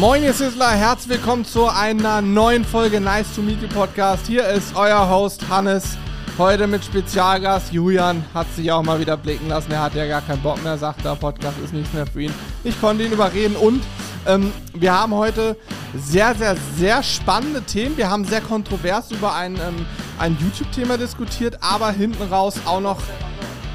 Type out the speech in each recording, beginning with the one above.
Moin, ihr Sizzler, herzlich willkommen zu einer neuen Folge Nice to Meet You Podcast. Hier ist euer Host Hannes. Heute mit Spezialgast Julian hat sich auch mal wieder blicken lassen. Er hat ja gar keinen Bock mehr, sagt der Podcast ist nichts mehr für ihn. Ich konnte ihn überreden und ähm, wir haben heute sehr, sehr, sehr spannende Themen. Wir haben sehr kontrovers über ein, ähm, ein YouTube-Thema diskutiert, aber hinten raus auch noch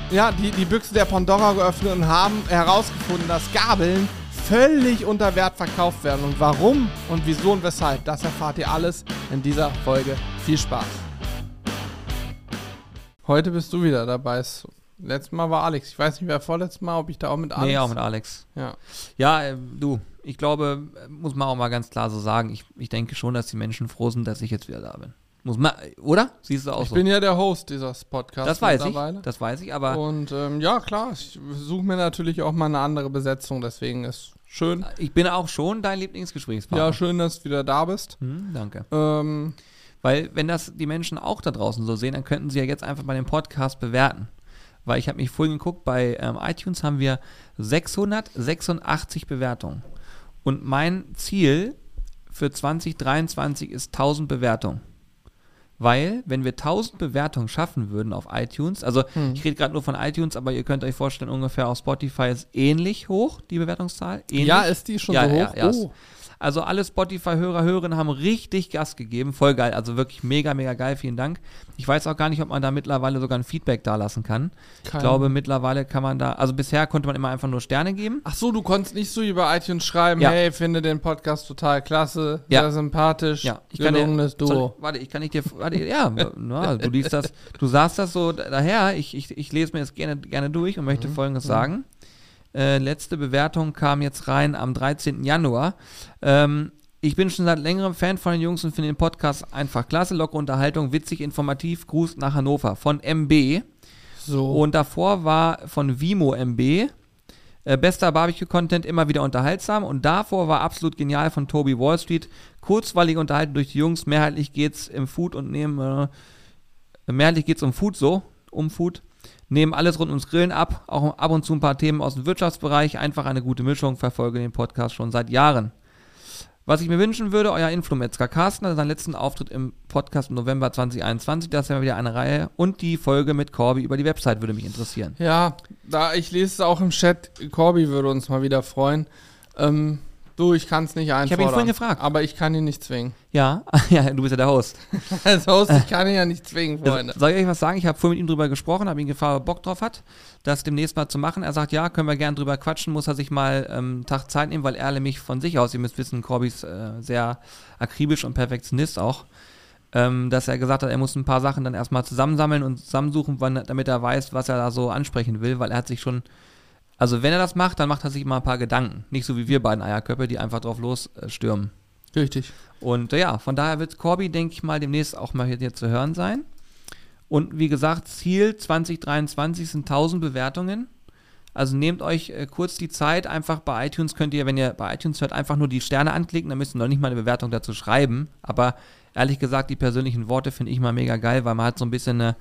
ja, die, die Büchse der Pandora geöffnet und haben herausgefunden, dass Gabeln völlig unter Wert verkauft werden. Und warum und wieso und weshalb, das erfahrt ihr alles in dieser Folge. Viel Spaß. Heute bist du wieder dabei. Letztes Mal war Alex. Ich weiß nicht, wer vorletztes Mal, ob ich da auch mit Alex. Nee, auch mit Alex. Ja. Ja, äh, du, ich glaube, muss man auch mal ganz klar so sagen, ich, ich denke schon, dass die Menschen froh sind, dass ich jetzt wieder da bin. Muss man, oder? Siehst du auch Ich so? bin ja der Host dieses Podcasts. das weiß ich, das weiß ich, aber Und ähm, ja, klar, ich suche mir natürlich auch mal eine andere Besetzung, deswegen ist schön. ich bin auch schon dein Lieblingsgesprächspartner. Ja, schön, dass du wieder da bist. Hm, danke. Ähm, Weil, wenn das die Menschen auch da draußen so sehen, dann könnten sie ja jetzt einfach mal den Podcast bewerten. Weil ich habe mich vorhin geguckt, bei ähm, iTunes haben wir 686 Bewertungen. Und mein Ziel für 2023 ist 1000 Bewertungen. Weil, wenn wir 1000 Bewertungen schaffen würden auf iTunes, also Hm. ich rede gerade nur von iTunes, aber ihr könnt euch vorstellen, ungefähr auf Spotify ist ähnlich hoch, die Bewertungszahl. Ähnlich. ja, ist die schon Ja, so ja, hoch? ja, oh. Also alle Spotify-Hörer, Hörerinnen haben richtig Gas gegeben. Voll geil. Also wirklich mega, mega geil. Vielen Dank. Ich weiß auch gar nicht, ob man da mittlerweile sogar ein Feedback da lassen kann. Ich Kein- glaube, mittlerweile kann man da, also bisher konnte man immer einfach nur Sterne geben. Ach so, du konntest nicht so über iTunes schreiben, Ja. hey, finde den Podcast total klasse, Ja. sehr sympathisch, Ja, ich kann dir, gelungenes Duo. soll, warte, ich kann nicht dir, warte, ja, na, du liest das, du sagst das so daher, ich, ich, ich lese mir das gerne, gerne durch und möchte Folgendes sagen. Äh, letzte Bewertung kam jetzt rein am 13. Januar. Ähm, ich bin schon seit längerem Fan von den Jungs und finde den Podcast einfach klasse, lockere Unterhaltung, witzig, informativ. Gruß nach Hannover von MB. So. Und davor war von Vimo MB. Äh, bester Barbecue-Content, immer wieder unterhaltsam. Und davor war absolut genial von Toby Wall Street. Kurzweilige Unterhaltung durch die Jungs. Mehrheitlich geht's im Food und nehmen, äh, mehrheitlich geht's um Food so, um Food. Nehmen alles rund ums Grillen ab. Auch ab und zu ein paar Themen aus dem Wirtschaftsbereich. Einfach eine gute Mischung. Verfolge den Podcast schon seit Jahren. Was ich mir wünschen würde, euer Influmetzger Carsten hatte seinen letzten Auftritt im Podcast im November 2021. Das wäre wieder eine Reihe. Und die Folge mit Corby über die Website würde mich interessieren. ja, da ich lese es auch im Chat, Corby würde uns mal wieder freuen. Ähm, du, ich kann es nicht einfordern. ihn vorhin gefragt. Aber ich kann ihn nicht zwingen. Ja, ja, du bist ja der Host. Als Host, ich kann ihn ja nicht zwingen, Freunde. Soll ich euch was sagen? Ich habe vorhin mit ihm drüber gesprochen, habe ihn gefragt, ob er Bock drauf hat, das demnächst mal zu machen. Er sagt, ja, können wir gerne drüber quatschen, muss er sich mal ähm, einen Tag Zeit nehmen, weil er nämlich von sich aus, ihr müsst wissen, Corby ist äh, sehr akribisch und Perfektionist auch, ähm, dass er gesagt hat, er muss ein paar Sachen dann erstmal zusammensammeln und zusammensuchen, wann, damit er weiß, was er da so ansprechen will, weil er hat sich schon, also wenn er das macht, dann macht er sich immer ein paar Gedanken. Nicht so wie wir beiden Eierköpfe, die einfach drauf losstürmen. Richtig. Und äh, ja, von daher wird Corby, denke ich mal, demnächst auch mal hier, hier zu hören sein. Und wie gesagt, Ziel 2023 sind 1000 Bewertungen. Also nehmt euch äh, kurz die Zeit, einfach bei iTunes könnt ihr, wenn ihr bei iTunes hört, einfach nur die Sterne anklicken, dann müsst ihr noch nicht mal eine Bewertung dazu schreiben. Aber ehrlich gesagt, die persönlichen Worte finde ich mal mega geil, weil man hat so ein bisschen eine,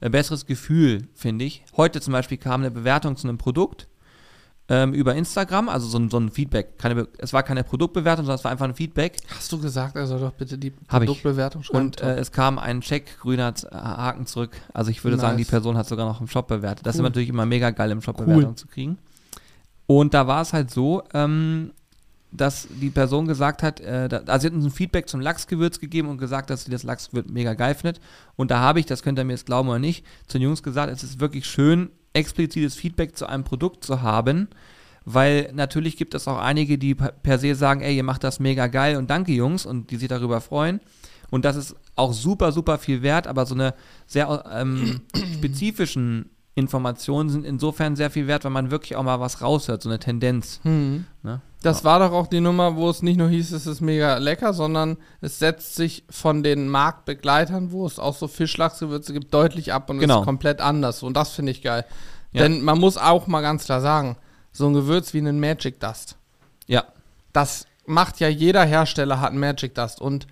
ein besseres Gefühl, finde ich. Heute zum Beispiel kam eine Bewertung zu einem Produkt ähm, über Instagram, also so, ein- so ein Feedback. Keine, es war keine Produktbewertung, sondern es war einfach ein Feedback. Hast du gesagt, er soll doch bitte die. Produktbewertung schreiben? Und äh, es kam ein Check, grüner äh, Haken zurück. Also ich würde sagen, die Nice. Person hat sogar noch im Shop bewertet. Das Cool. ist natürlich immer mega geil, im Shop Bewertung zu kriegen. Und da war es halt so, ähm, dass die Person gesagt hat, äh, da, also sie hat uns ein Feedback zum Lachsgewürz gegeben und gesagt, dass sie das Lachsgewürz mega geil findet. Und da habe ich, das könnt ihr mir jetzt glauben oder nicht, zu den Jungs gesagt, es ist wirklich schön, explizites Feedback zu einem Produkt zu haben, weil natürlich gibt es auch einige, die per se sagen, ey, ihr macht das mega geil und danke Jungs und die sich darüber freuen. Und das ist auch super, super viel wert, aber so eine sehr ähm, spezifischen Informationen sind insofern sehr viel wert, weil man wirklich auch mal was raushört, so eine Tendenz. Hm. Ne? Das war doch auch die Nummer, wo es nicht nur hieß, es ist mega lecker, sondern es setzt sich von den Marktbegleitern, wo es auch so Fischlachsgewürze gibt, deutlich ab und Genau. ist komplett anders. Und das finde ich geil. Ja. Denn man muss auch mal ganz klar sagen, so ein Gewürz wie einen Magic Dust, Ja, das macht ja jeder Hersteller hat einen Magic Dust und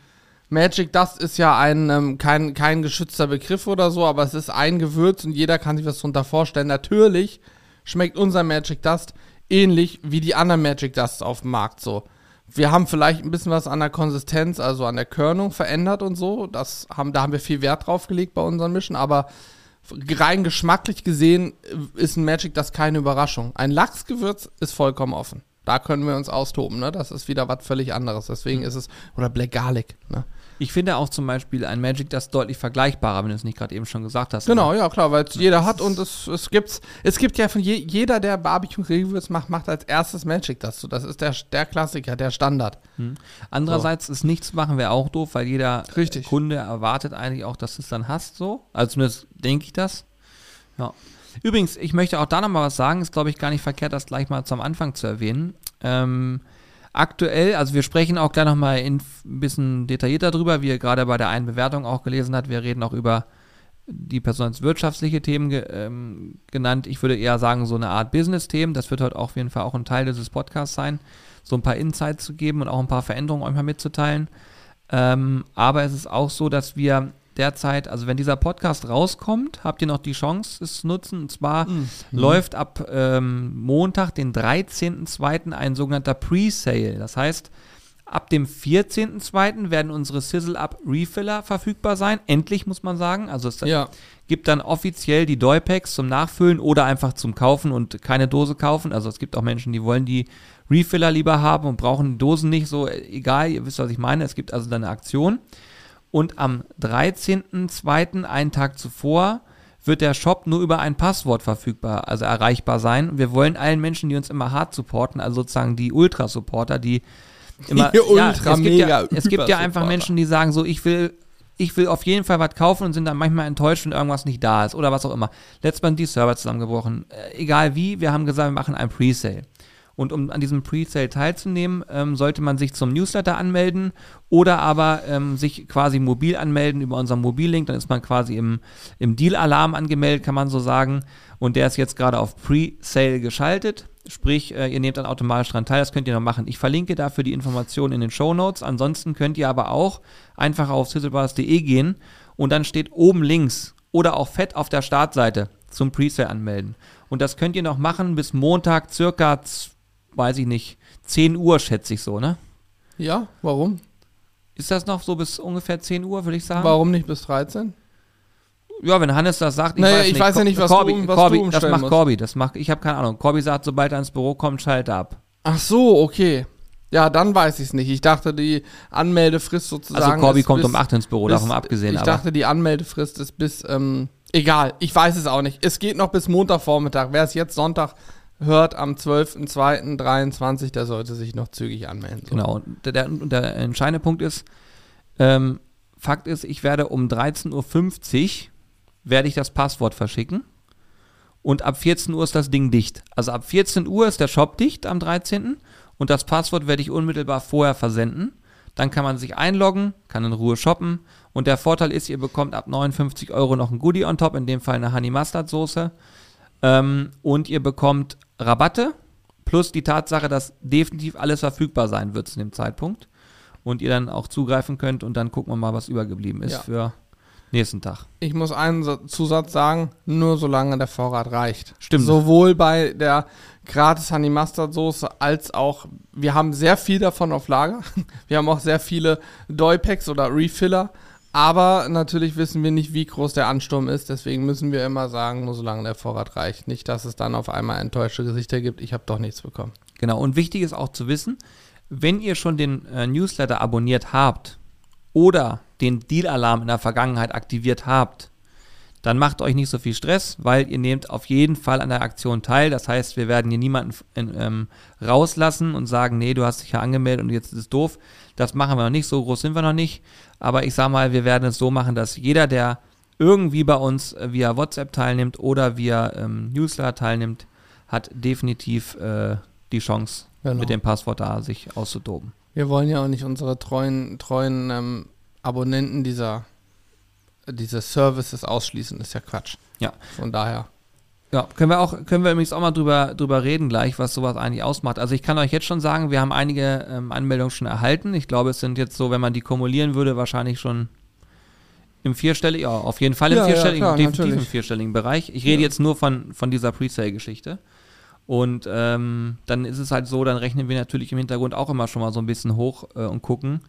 Magic Dust ist ja ein ähm, kein, kein geschützter Begriff oder so, aber es ist ein Gewürz und jeder kann sich was darunter vorstellen. Natürlich schmeckt unser Magic Dust ähnlich wie die anderen Magic Dusts auf dem Markt so. Wir haben vielleicht ein bisschen was an der Konsistenz, also an der Körnung verändert und so. Das haben, da haben wir viel Wert drauf gelegt bei unseren Mischen, aber rein geschmacklich gesehen ist ein Magic das keine Überraschung. Ein Lachsgewürz ist vollkommen offen. Da können wir uns austoben, ne? Das ist wieder was völlig anderes. Deswegen ist es, oder Black Garlic, ne? Ich finde auch zum Beispiel ein Magic das deutlich vergleichbarer, wenn du es nicht gerade eben schon gesagt hast. Genau, ja klar, weil es jeder hat und es, es gibt's, es gibt ja von je, jeder, der Barbecue Reviews macht, macht als erstes Magic das so. Das ist der, der Klassiker, der Standard. Hm. Andererseits so. ist nichts machen wäre auch doof, weil jeder Richtig. Kunde erwartet eigentlich auch, dass du es dann hast so. Also zumindest denke ich das. Ja. Übrigens, ich möchte auch da nochmal was sagen, ist glaube ich gar nicht verkehrt, das gleich mal zum Anfang zu erwähnen. Ähm, aktuell, also wir sprechen auch gleich nochmal ein bisschen detaillierter drüber, wie ihr gerade bei der einen Bewertung auch gelesen habt. Wir reden auch über die Person als wirtschaftliche Themen ge ähm, genannt. Ich würde eher sagen, so eine Art Business-Themen. Das wird heute auf jeden Fall auch ein Teil dieses Podcasts sein, so ein paar Insights zu geben und auch ein paar Veränderungen euch mal mitzuteilen. Ähm, aber es ist auch so, dass wir derzeit, also wenn dieser Podcast rauskommt, habt ihr noch die Chance, es zu nutzen. Und zwar mhm. läuft ab ähm, Montag, den 13.02. ein sogenannter Pre-Sale. Das heißt, ab dem 14.02. werden unsere Sizzle-Up Refiller verfügbar sein. Endlich, muss man sagen. Also es ja. gibt dann offiziell die Doy-Packs zum Nachfüllen oder einfach zum Kaufen und keine Dose kaufen. Also es gibt auch Menschen, die wollen die Refiller lieber haben und brauchen die Dosen nicht so. Egal, ihr wisst, was ich meine. Es gibt also dann eine Aktion. Und am 13.02., einen Tag zuvor, wird der Shop nur über ein Passwort verfügbar, also erreichbar sein. Wir wollen allen Menschen, die uns immer hart supporten, also sozusagen die Ultra-Supporter, die immer. Die Ultra, ja, es gibt ja, es gibt ja einfach Menschen, die sagen so, ich will ich will auf jeden Fall was kaufen und sind dann manchmal enttäuscht, wenn irgendwas nicht da ist oder was auch immer. Letztes Mal sind die Server zusammengebrochen. Äh, egal wie, wir haben gesagt, wir machen ein Presale. Und um an diesem Pre-Sale teilzunehmen, ähm, sollte man sich zum Newsletter anmelden oder aber ähm, sich quasi mobil anmelden über unseren Mobillink. Dann ist man quasi im, im Deal-Alarm angemeldet, kann man so sagen. Und der ist jetzt gerade auf Pre-Sale geschaltet. Sprich, äh, ihr nehmt dann automatisch daran teil. Das könnt ihr noch machen. Ich verlinke dafür die Informationen in den Show Notes. Ansonsten könnt ihr aber auch einfach auf sizzlebars.de gehen und dann steht oben links oder auch fett auf der Startseite zum Presale anmelden. Und das könnt ihr noch machen bis Montag circa weiß ich nicht, 10 Uhr, schätze ich so, ne? Ja, warum? Ist das noch so bis ungefähr 10 Uhr, würde ich sagen? Warum nicht bis 13? Ja, wenn Hannes das sagt, ich, naja, weiß, ich nicht. weiß ja nicht, was Corby, du, was Corby, du Das macht musst. Corby, das macht, ich habe keine Ahnung. Corby sagt, sobald er ins Büro kommt, schaltet er ab. Ach so, okay. Ja, dann weiß ich es nicht. Ich dachte, die Anmeldefrist sozusagen. Also Corby kommt bis, um 8 ins Büro, bis, davon abgesehen. Ich aber. dachte, die Anmeldefrist ist bis, ähm, egal, ich weiß es auch nicht. Es geht noch bis Montagvormittag. Wer es jetzt Sonntag hört am 12.02.23, der sollte sich noch zügig anmelden. So. Genau, und der, der, entscheidende Punkt ist, ähm, Fakt ist, ich werde um 13.50 Uhr werde ich das Passwort verschicken und ab 14 Uhr ist das Ding dicht. Also ab 14 Uhr ist der Shop dicht am 13. und das Passwort werde ich unmittelbar vorher versenden. Dann kann man sich einloggen, kann in Ruhe shoppen und der Vorteil ist, ihr bekommt ab 59 Euro noch ein Goodie on top, in dem Fall eine Honey Mustard Soße. Ähm, und ihr bekommt Rabatte plus die Tatsache, dass definitiv alles verfügbar sein wird zu dem Zeitpunkt und ihr dann auch zugreifen könnt und dann gucken wir mal, was übergeblieben ist ja. für nächsten Tag. Ich muss einen Zusatz sagen, nur solange der Vorrat reicht. Stimmt. Sowohl bei der gratis Honey Mustard Soße als auch, wir haben sehr viel davon auf Lager. Wir haben auch sehr viele Doy-Packs oder Refiller aber natürlich wissen wir nicht, wie groß der Ansturm ist. Deswegen müssen wir immer sagen, nur solange der Vorrat reicht. Nicht, dass es dann auf einmal enttäuschte Gesichter gibt. Ich habe doch nichts bekommen. Genau. Und wichtig ist auch zu wissen, wenn ihr schon den äh, Newsletter abonniert habt oder den Deal-Alarm in der Vergangenheit aktiviert habt, dann macht euch nicht so viel Stress, weil ihr nehmt auf jeden Fall an der Aktion teil. Das heißt, wir werden hier niemanden ähm, rauslassen und sagen, nee, du hast dich ja angemeldet und jetzt ist es doof. Das machen wir noch nicht, so groß sind wir noch nicht. Aber ich sag mal, wir werden es so machen, dass jeder, der irgendwie bei uns äh, via WhatsApp teilnimmt oder via ähm, Newsletter teilnimmt, hat definitiv äh, die Chance, genau. mit dem Passwort da sich auszutoben. Wir wollen ja auch nicht unsere treuen, treuen ähm, Abonnenten dieser, dieser Services ausschließen, das ist ja Quatsch. Ja. Von daher. Ja, können wir auch, können wir übrigens auch mal drüber, drüber reden gleich, was sowas eigentlich ausmacht. Also ich kann euch jetzt schon sagen, wir haben einige ähm, Anmeldungen schon erhalten. Ich glaube, es sind jetzt so, wenn man die kumulieren würde, wahrscheinlich schon im vierstelligen, ja, auf jeden Fall im ja, vierstelligen, ja, klar, definitiv im vierstelligen Bereich. Ich rede ja. jetzt nur von, von dieser Presale-Geschichte. Und ähm, dann ist es halt so, dann rechnen wir natürlich im Hintergrund auch immer schon mal so ein bisschen hoch äh, und gucken.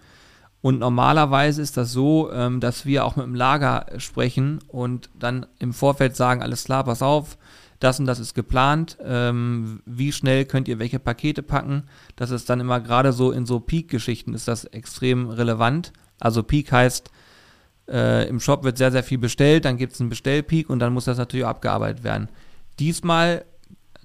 Und normalerweise ist das so, ähm, dass wir auch mit dem Lager sprechen und dann im Vorfeld sagen, alles klar, pass auf, das und das ist geplant, ähm, wie schnell könnt ihr welche Pakete packen. Das ist dann immer gerade so in so Peak-Geschichten ist das extrem relevant. Also Peak heißt, äh, im Shop wird sehr, sehr viel bestellt, dann gibt es einen Bestellpeak und dann muss das natürlich abgearbeitet werden. Diesmal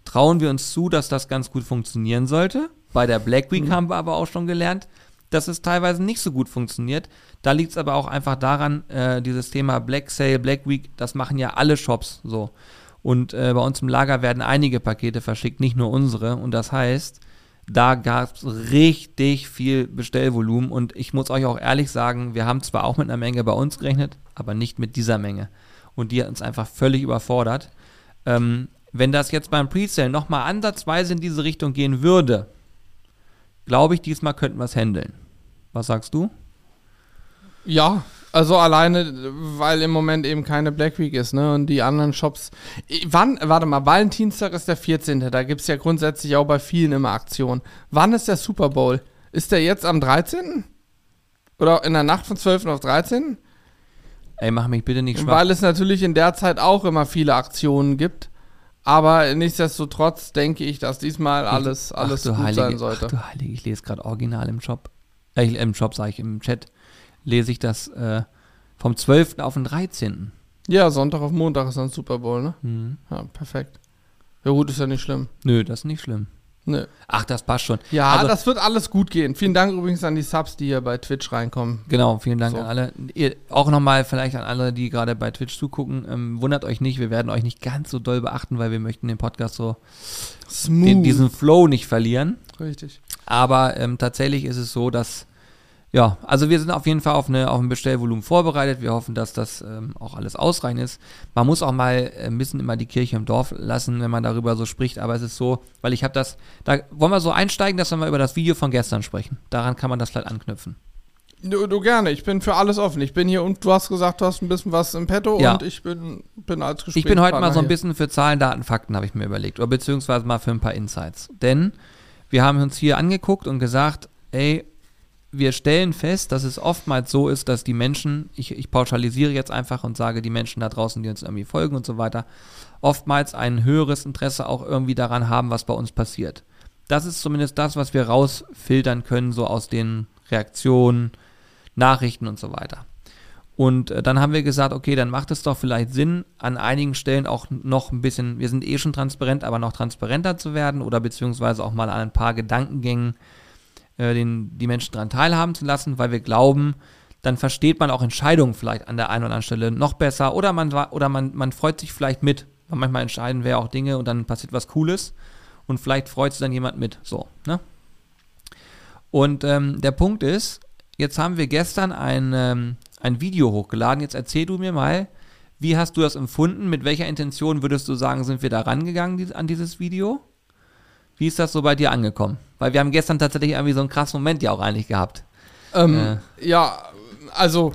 trauen wir uns zu, dass das ganz gut funktionieren sollte. Bei der Black Week mhm. haben wir aber auch schon gelernt, dass es teilweise nicht so gut funktioniert. Da liegt es aber auch einfach daran, äh, dieses Thema Black Sale, Black Week, das machen ja alle Shops so. Und äh, bei uns im Lager werden einige Pakete verschickt, nicht nur unsere. Und das heißt, da gab es richtig viel Bestellvolumen. Und ich muss euch auch ehrlich sagen, wir haben zwar auch mit einer Menge bei uns gerechnet, aber nicht mit dieser Menge. Und die hat uns einfach völlig überfordert. Ähm, wenn das jetzt beim Presale nochmal ansatzweise in diese Richtung gehen würde, glaube ich, diesmal könnten wir es handeln. Was sagst du? Ja, also alleine, weil im Moment eben keine Black Week ist, ne? Und die anderen Shops. Wann, warte mal, Valentinstag ist der 14. Da gibt es ja grundsätzlich auch bei vielen immer Aktionen. Wann ist der Super Bowl? Ist der jetzt am 13.? Oder in der Nacht von 12. auf 13.? Ey, mach mich bitte nicht schwach. Weil es natürlich in der Zeit auch immer viele Aktionen gibt. Aber nichtsdestotrotz denke ich, dass diesmal alles, alles ach, gut heilige, sein sollte. Ach du Heilige, ich lese gerade original im Shop. Äh, im Shop sage ich, im Chat lese ich das äh, vom 12. auf den 13. Ja, Sonntag auf Montag ist dann Super Bowl, ne? Mhm. Ja, perfekt. Ja gut, ist ja nicht schlimm. Nö, das ist nicht schlimm. Nö. Ach, das passt schon. Ja, also, das wird alles gut gehen. Vielen Dank übrigens an die Subs, die hier bei Twitch reinkommen. Genau, vielen Dank so. an alle. Ihr, auch nochmal vielleicht an alle, die gerade bei Twitch zugucken. Ähm, wundert euch nicht, wir werden euch nicht ganz so doll beachten, weil wir möchten den Podcast so den, diesen Flow nicht verlieren. Richtig. Aber ähm, tatsächlich ist es so, dass ja, also wir sind auf jeden Fall auf, eine, auf ein Bestellvolumen vorbereitet. Wir hoffen, dass das ähm, auch alles ausreichend ist. Man muss auch mal ein bisschen immer die Kirche im Dorf lassen, wenn man darüber so spricht. Aber es ist so, weil ich habe das, da wollen wir so einsteigen, dass wir mal über das Video von gestern sprechen. Daran kann man das vielleicht anknüpfen. Du, du, gerne, ich bin für alles offen. Ich bin hier und du hast gesagt, du hast ein bisschen was im Petto ja. und ich bin, bin als Gespräch. Ich bin heute mal so ein bisschen für Zahlen, Daten, Fakten, habe ich mir überlegt. Oder beziehungsweise mal für ein paar Insights. Denn wir haben uns hier angeguckt und gesagt, ey, wir stellen fest, dass es oftmals so ist, dass die Menschen, ich, ich, pauschalisiere jetzt einfach und sage, die Menschen da draußen, die uns irgendwie folgen und so weiter, oftmals ein höheres Interesse auch irgendwie daran haben, was bei uns passiert. Das ist zumindest das, was wir rausfiltern können, so aus den Reaktionen, Nachrichten und so weiter. Und äh, dann haben wir gesagt, okay, dann macht es doch vielleicht Sinn, an einigen Stellen auch noch ein bisschen, wir sind eh schon transparent, aber noch transparenter zu werden oder beziehungsweise auch mal an ein paar Gedankengängen äh, den, die Menschen daran teilhaben zu lassen, weil wir glauben, dann versteht man auch Entscheidungen vielleicht an der einen oder anderen Stelle noch besser oder man, oder man, man freut sich vielleicht mit. Weil manchmal entscheiden wir auch Dinge und dann passiert was Cooles und vielleicht freut sich dann jemand mit. So, ne? Und ähm, der Punkt ist, jetzt haben wir gestern ein, ähm, ein Video hochgeladen. Jetzt erzähl du mir mal, wie hast du das empfunden? Mit welcher Intention würdest du sagen, sind wir da rangegangen an dieses Video? Wie ist das so bei dir angekommen? Weil wir haben gestern tatsächlich irgendwie so einen krassen Moment ja auch eigentlich gehabt. Ähm, äh. Ja, also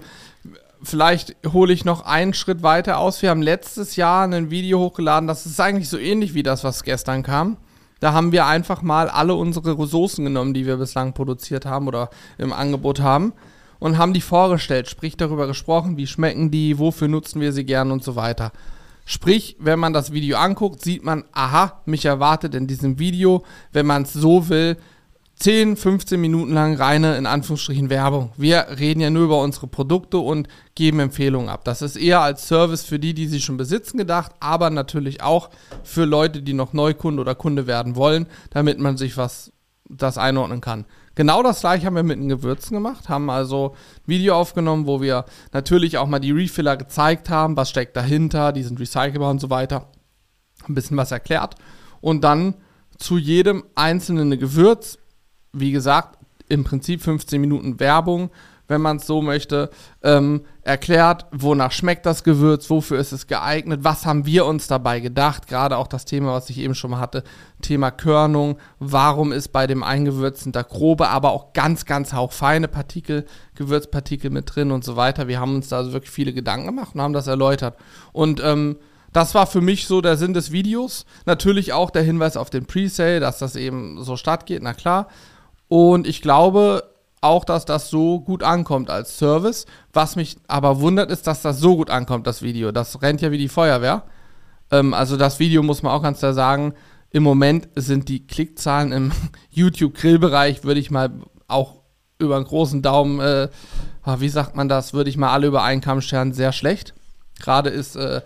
vielleicht hole ich noch einen Schritt weiter aus. Wir haben letztes Jahr ein Video hochgeladen, das ist eigentlich so ähnlich wie das, was gestern kam. Da haben wir einfach mal alle unsere Ressourcen genommen, die wir bislang produziert haben oder im Angebot haben und haben die vorgestellt, sprich darüber gesprochen, wie schmecken die, wofür nutzen wir sie gern und so weiter. Sprich, wenn man das Video anguckt, sieht man, aha, mich erwartet in diesem Video, wenn man es so will, 10, 15 Minuten lang reine, in Anführungsstrichen, Werbung. Wir reden ja nur über unsere Produkte und geben Empfehlungen ab. Das ist eher als Service für die, die sie schon besitzen, gedacht, aber natürlich auch für Leute, die noch Neukunde oder Kunde werden wollen, damit man sich was das einordnen kann. Genau das gleiche haben wir mit den Gewürzen gemacht, haben also ein Video aufgenommen, wo wir natürlich auch mal die Refiller gezeigt haben, was steckt dahinter, die sind recycelbar und so weiter. Ein bisschen was erklärt. Und dann zu jedem einzelnen Gewürz, wie gesagt, im Prinzip 15 Minuten Werbung, wenn man es so möchte, ähm, erklärt, wonach schmeckt das Gewürz, wofür ist es geeignet, was haben wir uns dabei gedacht, gerade auch das Thema, was ich eben schon mal hatte, Thema Körnung, warum ist bei dem Eingewürzen da grobe, aber auch ganz, ganz hauchfeine Partikel, Gewürzpartikel mit drin und so weiter. Wir haben uns da also wirklich viele Gedanken gemacht und haben das erläutert. Und ähm, das war für mich so der Sinn des Videos. Natürlich auch der Hinweis auf den Presale, dass das eben so stattgeht, na klar. Und ich glaube auch, dass das so gut ankommt als Service. Was mich aber wundert, ist, dass das so gut ankommt, das Video. Das rennt ja wie die Feuerwehr. Ähm, also das Video muss man auch ganz klar sagen. Im Moment sind die Klickzahlen im YouTube-Grillbereich, würde ich mal auch über einen großen Daumen, äh, ah, wie sagt man das, würde ich mal alle über einen Kamm scheren, sehr schlecht. Gerade ist äh,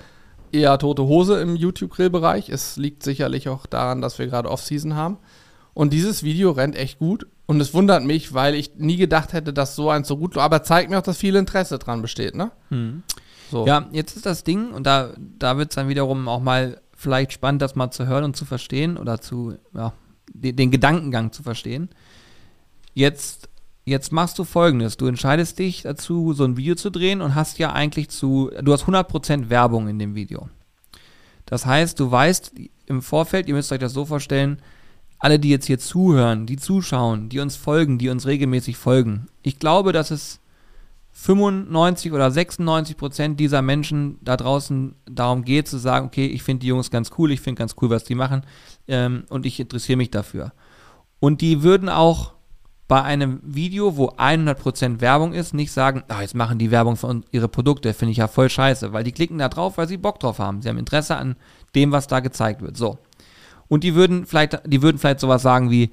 eher tote Hose im YouTube-Grill-Bereich. Es liegt sicherlich auch daran, dass wir gerade Off-Season haben. Und dieses Video rennt echt gut. Und es wundert mich, weil ich nie gedacht hätte, dass so eins so gut läuft. Aber zeigt mir auch, dass viel Interesse dran besteht, ne? Hm. So. Ja, jetzt ist das Ding, und da, da wird es dann wiederum auch mal vielleicht spannend, das mal zu hören und zu verstehen oder zu, ja, den, den Gedankengang zu verstehen. Jetzt Jetzt machst du folgendes: Du entscheidest dich dazu, so ein Video zu drehen und hast ja eigentlich zu, du hast 100% Werbung in dem Video. Das heißt, du weißt im Vorfeld, ihr müsst euch das so vorstellen, alle, die jetzt hier zuhören, die zuschauen, die uns folgen, die uns regelmäßig folgen, ich glaube, dass es 95 oder 96 Prozent dieser Menschen da draußen darum geht, zu sagen, okay, ich finde die Jungs ganz cool, ich finde ganz cool, was die machen ähm, und ich interessiere mich dafür. Und die würden auch bei einem Video, wo 100% Werbung ist, nicht sagen, oh, jetzt machen die Werbung für ihre Produkte, finde ich ja voll scheiße, weil die klicken da drauf, weil sie Bock drauf haben. Sie haben Interesse an dem, was da gezeigt wird. So. Und die würden vielleicht, die würden vielleicht sowas sagen wie,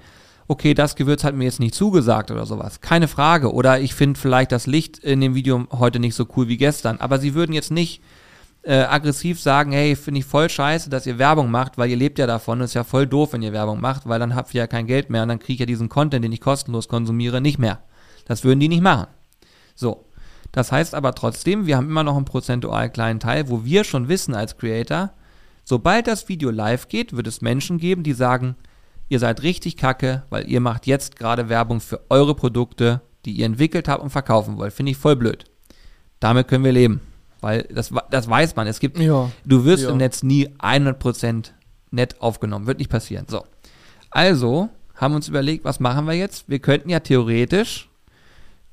okay, das Gewürz hat mir jetzt nicht zugesagt oder sowas. Keine Frage. Oder ich finde vielleicht das Licht in dem Video heute nicht so cool wie gestern. Aber sie würden jetzt nicht äh, aggressiv sagen, hey, finde ich voll scheiße, dass ihr Werbung macht, weil ihr lebt ja davon. Das ist ja voll doof, wenn ihr Werbung macht, weil dann habt ihr ja kein Geld mehr und dann kriege ich ja diesen Content, den ich kostenlos konsumiere, nicht mehr. Das würden die nicht machen. So. Das heißt aber trotzdem, wir haben immer noch einen prozentual kleinen Teil, wo wir schon wissen als Creator, sobald das Video live geht, wird es Menschen geben, die sagen, ihr seid richtig kacke, weil ihr macht jetzt gerade Werbung für eure Produkte, die ihr entwickelt habt und verkaufen wollt. Finde ich voll blöd. Damit können wir leben. Weil das, das weiß man. Es gibt, ja. du wirst ja. im Netz nie 100% nett aufgenommen. Wird nicht passieren. So. Also haben wir uns überlegt, was machen wir jetzt? Wir könnten ja theoretisch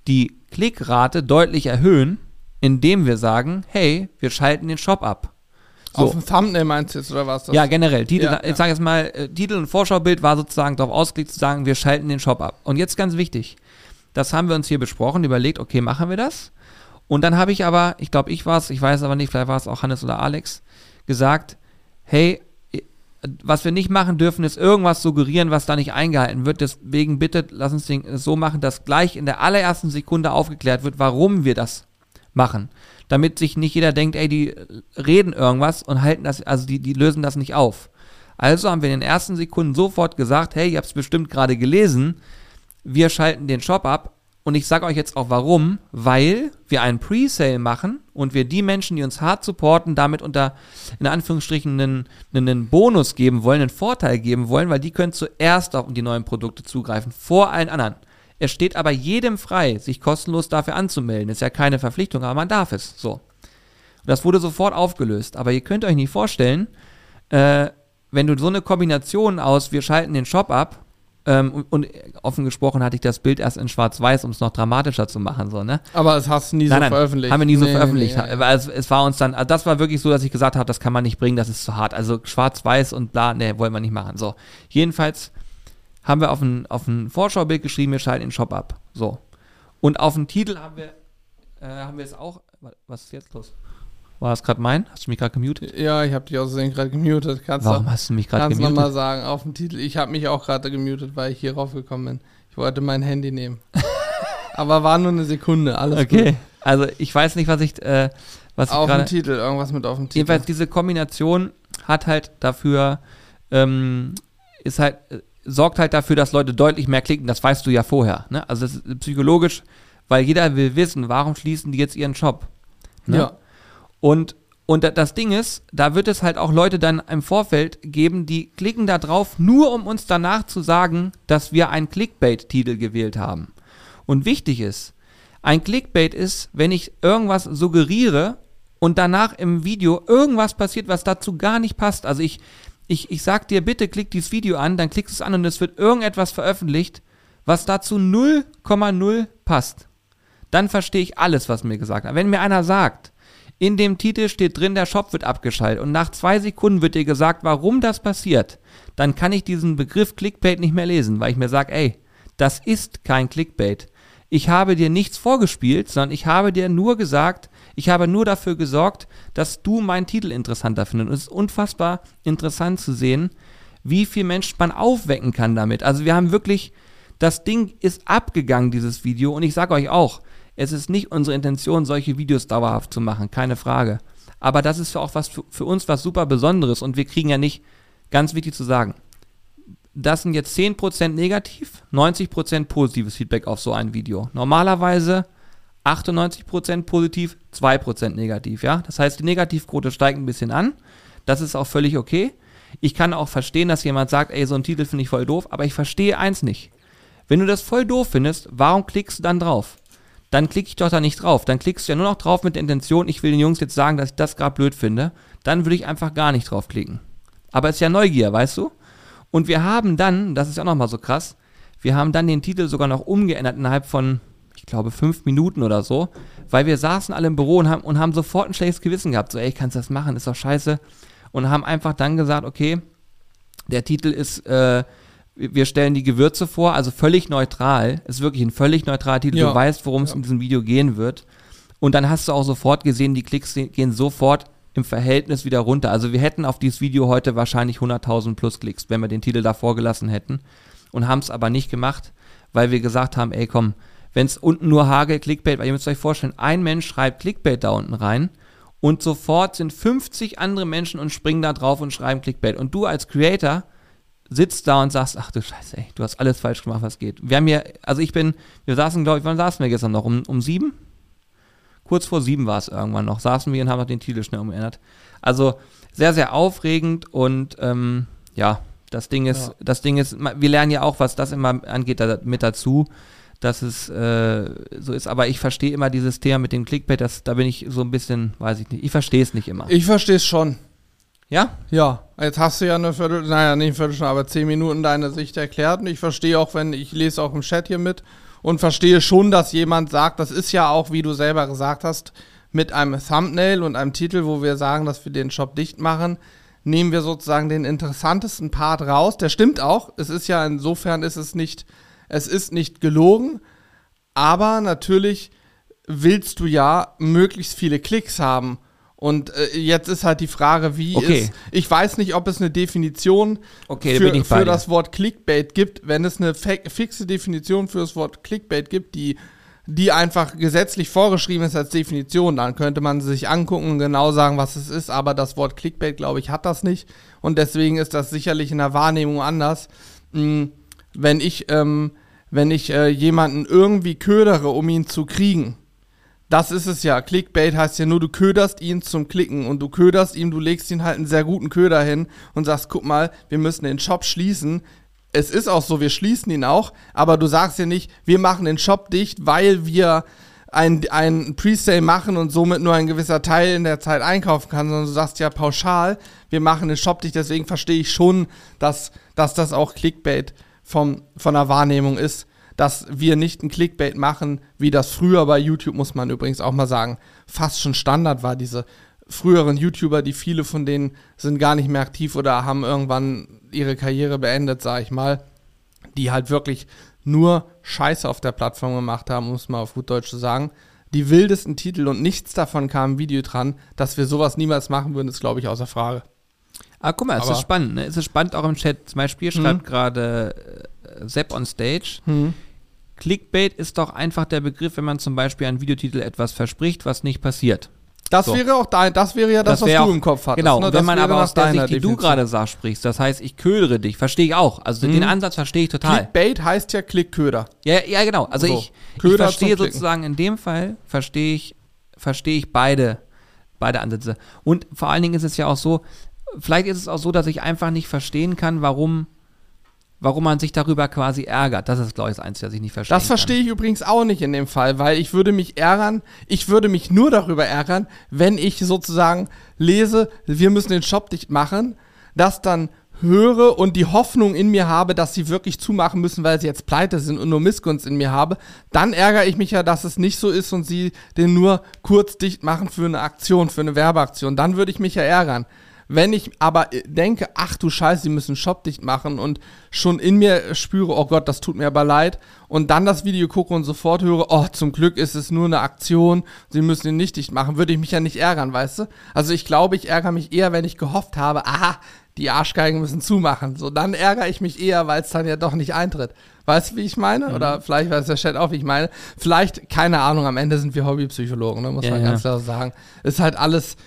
die Klickrate deutlich erhöhen, indem wir sagen, hey, wir schalten den Shop ab. So. Auf dem Thumbnail meinst du jetzt, oder was? Ja, generell. Titel, ja, ich sage jetzt mal, äh, Titel und Vorschaubild war sozusagen darauf ausgelegt zu sagen, wir schalten den Shop ab. Und jetzt ganz wichtig, das haben wir uns hier besprochen, überlegt, okay, machen wir das? Und dann habe ich aber, ich glaube, ich war es, ich weiß aber nicht, vielleicht war es auch Hannes oder Alex, gesagt, hey, was wir nicht machen dürfen, ist irgendwas suggerieren, was da nicht eingehalten wird. Deswegen bitte lass uns es so machen, dass gleich in der allerersten Sekunde aufgeklärt wird, warum wir das machen. Damit sich nicht jeder denkt, ey, die reden irgendwas und halten das, also die, die lösen das nicht auf. Also haben wir in den ersten Sekunden sofort gesagt, hey, ihr habt es bestimmt gerade gelesen, wir schalten den Shop ab, und ich sage euch jetzt auch warum, weil wir einen Pre-Sale machen und wir die Menschen, die uns hart supporten, damit unter, in Anführungsstrichen, einen, einen Bonus geben wollen, einen Vorteil geben wollen, weil die können zuerst auf die neuen Produkte zugreifen, vor allen anderen. Es steht aber jedem frei, sich kostenlos dafür anzumelden. Ist ja keine Verpflichtung, aber man darf es. So. Und das wurde sofort aufgelöst. Aber ihr könnt euch nicht vorstellen, äh, wenn du so eine Kombination aus, wir schalten den Shop ab ähm, und, offen gesprochen hatte ich das Bild erst in Schwarz-Weiß, um es noch dramatischer zu machen. So, ne? Aber das hast du nie nein, so nein, veröffentlicht. Haben wir nie so nee, veröffentlicht. Nee, ja, es, es, war uns dann, also das war wirklich so, dass ich gesagt habe, das kann man nicht bringen, das ist zu hart. Also Schwarz-Weiß und bla, ne, wollen wir nicht machen. So. Jedenfalls haben wir auf ein, auf ein Vorschaubild geschrieben, wir schalten den Shop ab. So. Und auf den Titel haben wir, äh, haben wir es auch. Was ist jetzt los? War das gerade mein? Hast du mich gerade gemutet? Ja, ich habe dich außerdem gerade gemutet. Kannst Warum hast du mich gerade gemutet? Kannst du nochmal sagen, auf dem Titel. Ich habe mich auch gerade gemutet, weil ich hier raufgekommen bin. Ich wollte mein Handy nehmen. Aber war nur eine Sekunde, alles okay. gut. Also ich weiß nicht, was ich, äh, was auf ich dem Titel, irgendwas mit auf dem Titel. Jedenfalls diese Kombination hat halt dafür, ähm, ist halt, äh, sorgt halt dafür, dass Leute deutlich mehr klicken. Das weißt du ja vorher. Ne? Also das ist psychologisch, weil jeder will wissen, warum schließen die jetzt ihren Shop. Ne? Ja. Und, und das Ding ist, da wird es halt auch Leute dann im Vorfeld geben, die klicken da drauf, nur um uns danach zu sagen, dass wir einen Clickbait-Titel gewählt haben. Und wichtig ist, ein Clickbait ist, wenn ich irgendwas suggeriere und danach im Video irgendwas passiert, was dazu gar nicht passt. Also ich, ich, ich sag dir, bitte klick dieses Video an, dann klickst du es an und es wird irgendetwas veröffentlicht, was dazu 0,0 passt. Dann verstehe ich alles, was mir gesagt hat. Wenn mir einer sagt, In dem Titel steht drin, der Shop wird abgeschaltet und nach zwei Sekunden wird dir gesagt, warum das passiert. Dann kann ich diesen Begriff Clickbait nicht mehr lesen, weil ich mir sage, ey, das ist kein Clickbait. Ich habe dir nichts vorgespielt, sondern ich habe dir nur gesagt, ich habe nur dafür gesorgt, dass du meinen Titel interessanter findest. Und es ist unfassbar interessant zu sehen, wie viel Menschen man aufwecken kann damit. Also wir haben wirklich, das Ding ist abgegangen, dieses Video. Und ich sage euch auch, es ist nicht unsere Intention, solche Videos dauerhaft zu machen, keine Frage. Aber das ist auch was für, für uns was super Besonderes und wir kriegen ja nicht, ganz wichtig zu sagen, das sind jetzt 10% negativ, 90% positives Feedback auf so ein Video. Normalerweise 98% positiv, 2% negativ, ja. Das heißt, die Negativquote steigt ein bisschen an. Das ist auch völlig okay. Ich kann auch verstehen, dass jemand sagt, ey, so ein Titel finde ich voll doof, aber ich verstehe eins nicht. Wenn du das voll doof findest, warum klickst du dann drauf? Dann klicke ich doch da nicht drauf. Dann klickst du ja nur noch drauf mit der Intention, ich will den Jungs jetzt sagen, dass ich das gerade blöd finde. Dann würde ich einfach gar nicht draufklicken. Aber es ist ja Neugier, weißt du? Und wir haben dann, das ist ja auch nochmal so krass, wir haben dann den Titel sogar noch umgeändert innerhalb von, ich glaube, fünf Minuten oder so, weil wir saßen alle im Büro und haben, und haben sofort ein schlechtes Gewissen gehabt. So, ey, kannst du das machen? Ist doch scheiße. Und haben einfach dann gesagt, okay, der Titel ist, äh, wir stellen die Gewürze vor, also völlig neutral. Ist wirklich ein völlig neutraler Titel. Ja. Du weißt, worum es ja. in diesem Video gehen wird. Und dann hast du auch sofort gesehen, die Klicks gehen sofort im Verhältnis wieder runter. Also wir hätten auf dieses Video heute wahrscheinlich 100.000 plus Klicks, wenn wir den Titel davor gelassen hätten. Und haben es aber nicht gemacht, weil wir gesagt haben, ey komm, wenn es unten nur Hagel Clickbait, weil ihr müsst euch vorstellen, ein Mensch schreibt Clickbait da unten rein und sofort sind 50 andere Menschen und springen da drauf und schreiben Clickbait. Und du als Creator sitzt da und sagst, ach du Scheiße, ey, du hast alles falsch gemacht, was geht. Wir haben hier, also ich bin, wir saßen, glaube ich, wann saßen wir gestern noch? Um, um sieben? Kurz vor sieben war es irgendwann noch, saßen wir und haben noch den Titel schnell umändert. Also sehr, sehr aufregend und ähm, ja, das Ding ist, ja. das Ding ist, wir lernen ja auch, was das immer angeht, da, mit dazu, dass es äh, so ist. Aber ich verstehe immer dieses Thema mit dem Clickbait, das, da bin ich so ein bisschen, weiß ich nicht, ich verstehe es nicht immer. Ich verstehe es schon. Ja? Ja. Jetzt hast du ja eine Viertel, naja, nicht eine Viertelstunde, aber zehn Minuten deine Sicht erklärt. Und ich verstehe auch, wenn, ich lese auch im Chat hier mit und verstehe schon, dass jemand sagt, das ist ja auch, wie du selber gesagt hast, mit einem Thumbnail und einem Titel, wo wir sagen, dass wir den Shop dicht machen, nehmen wir sozusagen den interessantesten Part raus. Der stimmt auch. Es ist ja insofern ist es nicht, es ist nicht gelogen, aber natürlich willst du ja möglichst viele Klicks haben. Und äh, jetzt ist halt die Frage, wie okay. ist. Ich weiß nicht, ob es eine Definition okay, für, für das Wort Clickbait gibt. Wenn es eine fixe Definition für das Wort Clickbait gibt, die, die einfach gesetzlich vorgeschrieben ist als Definition, dann könnte man sich angucken und genau sagen, was es ist. Aber das Wort Clickbait, glaube ich, hat das nicht. Und deswegen ist das sicherlich in der Wahrnehmung anders. Hm, wenn ich, ähm, wenn ich äh, jemanden irgendwie ködere, um ihn zu kriegen das ist es ja. Clickbait heißt ja nur, du köderst ihn zum Klicken und du köderst ihm, du legst ihn halt einen sehr guten Köder hin und sagst, guck mal, wir müssen den Shop schließen. Es ist auch so, wir schließen ihn auch, aber du sagst ja nicht, wir machen den Shop dicht, weil wir ein, ein Presale machen und somit nur ein gewisser Teil in der Zeit einkaufen kann, sondern du sagst ja pauschal, wir machen den Shop dicht, deswegen verstehe ich schon, dass, dass das auch Clickbait vom, von der Wahrnehmung ist dass wir nicht ein Clickbait machen, wie das früher bei YouTube, muss man übrigens auch mal sagen, fast schon Standard war. Diese früheren YouTuber, die viele von denen sind gar nicht mehr aktiv oder haben irgendwann ihre Karriere beendet, sag ich mal, die halt wirklich nur Scheiße auf der Plattform gemacht haben, um es mal auf gut Deutsch zu sagen. Die wildesten Titel und nichts davon kam im Video dran, dass wir sowas niemals machen würden, ist, glaube ich, außer Frage. Ah, guck mal, es ist spannend. Ne? Es ist spannend auch im Chat. Zum Beispiel schreibt mhm. gerade äh, Sepp on Stage. Mhm. Clickbait ist doch einfach der Begriff, wenn man zum Beispiel einen Videotitel etwas verspricht, was nicht passiert. Das so. wäre auch dein, das wäre ja das, das was du auch, im Kopf hattest. Genau, ne? wenn man aber aus der Sicht, die du gerade sagst, sprichst, das heißt, ich ködere dich, verstehe ich auch. Also mhm. den Ansatz verstehe ich total. Clickbait heißt ja Klickköder. Ja, ja, genau. Also so. ich, ich verstehe sozusagen in dem Fall, verstehe ich, verstehe ich beide, beide Ansätze. Und vor allen Dingen ist es ja auch so, vielleicht ist es auch so, dass ich einfach nicht verstehen kann, warum warum man sich darüber quasi ärgert. Das ist, glaube ich, das Einzige, was ich nicht verstehe. Das verstehe ich übrigens auch nicht in dem Fall, weil ich würde mich ärgern, ich würde mich nur darüber ärgern, wenn ich sozusagen lese, wir müssen den Shop dicht machen, dass dann höre und die Hoffnung in mir habe, dass sie wirklich zumachen müssen, weil sie jetzt pleite sind und nur Missgunst in mir habe, dann ärgere ich mich ja, dass es nicht so ist und sie den nur kurz dicht machen für eine Aktion, für eine Werbeaktion. Dann würde ich mich ja ärgern. Wenn ich aber denke, ach du Scheiße, sie müssen Shop dicht machen und schon in mir spüre, oh Gott, das tut mir aber leid und dann das Video gucke und sofort höre, oh, zum Glück ist es nur eine Aktion, sie müssen ihn nicht dicht machen, würde ich mich ja nicht ärgern, weißt du? Also ich glaube, ich ärgere mich eher, wenn ich gehofft habe, aha, die Arschgeigen müssen zumachen. So, dann ärgere ich mich eher, weil es dann ja doch nicht eintritt. Weißt du, wie ich meine? Mhm. Oder vielleicht weiß der Chat auch, wie ich meine. Vielleicht, keine Ahnung, am Ende sind wir Hobbypsychologen, ne, muss ja, man ja. ganz klar sagen. Ist halt alles,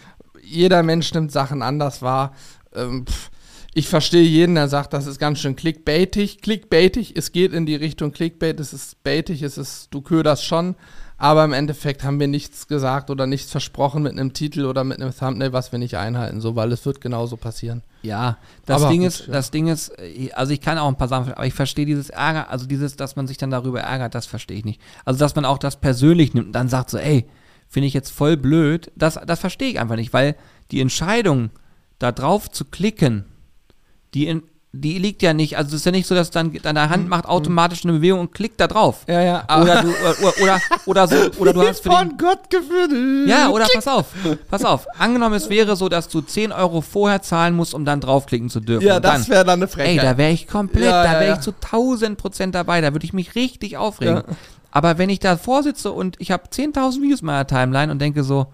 jeder Mensch nimmt Sachen anders wahr. Ähm, ich verstehe jeden, der sagt, das ist ganz schön clickbaitig. Clickbaitig, es geht in die Richtung Clickbait, es ist baitig, es ist, du köderst schon aber im Endeffekt haben wir nichts gesagt oder nichts versprochen mit einem Titel oder mit einem Thumbnail, was wir nicht einhalten, so, weil es wird genauso passieren. Ja, das aber Ding gut, ist, ja. das Ding ist, also ich kann auch ein paar Sachen, aber ich verstehe dieses Ärger, also dieses, dass man sich dann darüber ärgert, das verstehe ich nicht. Also, dass man auch das persönlich nimmt und dann sagt so, ey, finde ich jetzt voll blöd, das, das verstehe ich einfach nicht, weil die Entscheidung, da drauf zu klicken, die in, die liegt ja nicht, also es ist ja nicht so, dass dann deine Hand mhm. macht automatisch eine Bewegung und klickt da drauf. Ja, ja. Oder du, oder, oder, oder so, oder du hast für den, Von Gott geführt. Ja, oder pass auf, pass auf. Angenommen, es wäre so, dass du 10 Euro vorher zahlen musst, um dann draufklicken zu dürfen. Ja, das wäre dann eine Frechheit. Ey, da wäre ich komplett, ja, da wäre ja, ich zu 1000 Prozent dabei, da würde ich mich richtig aufregen. Aber wenn ich da vorsitze und ich habe 10.000 Views in meiner Timeline und denke so,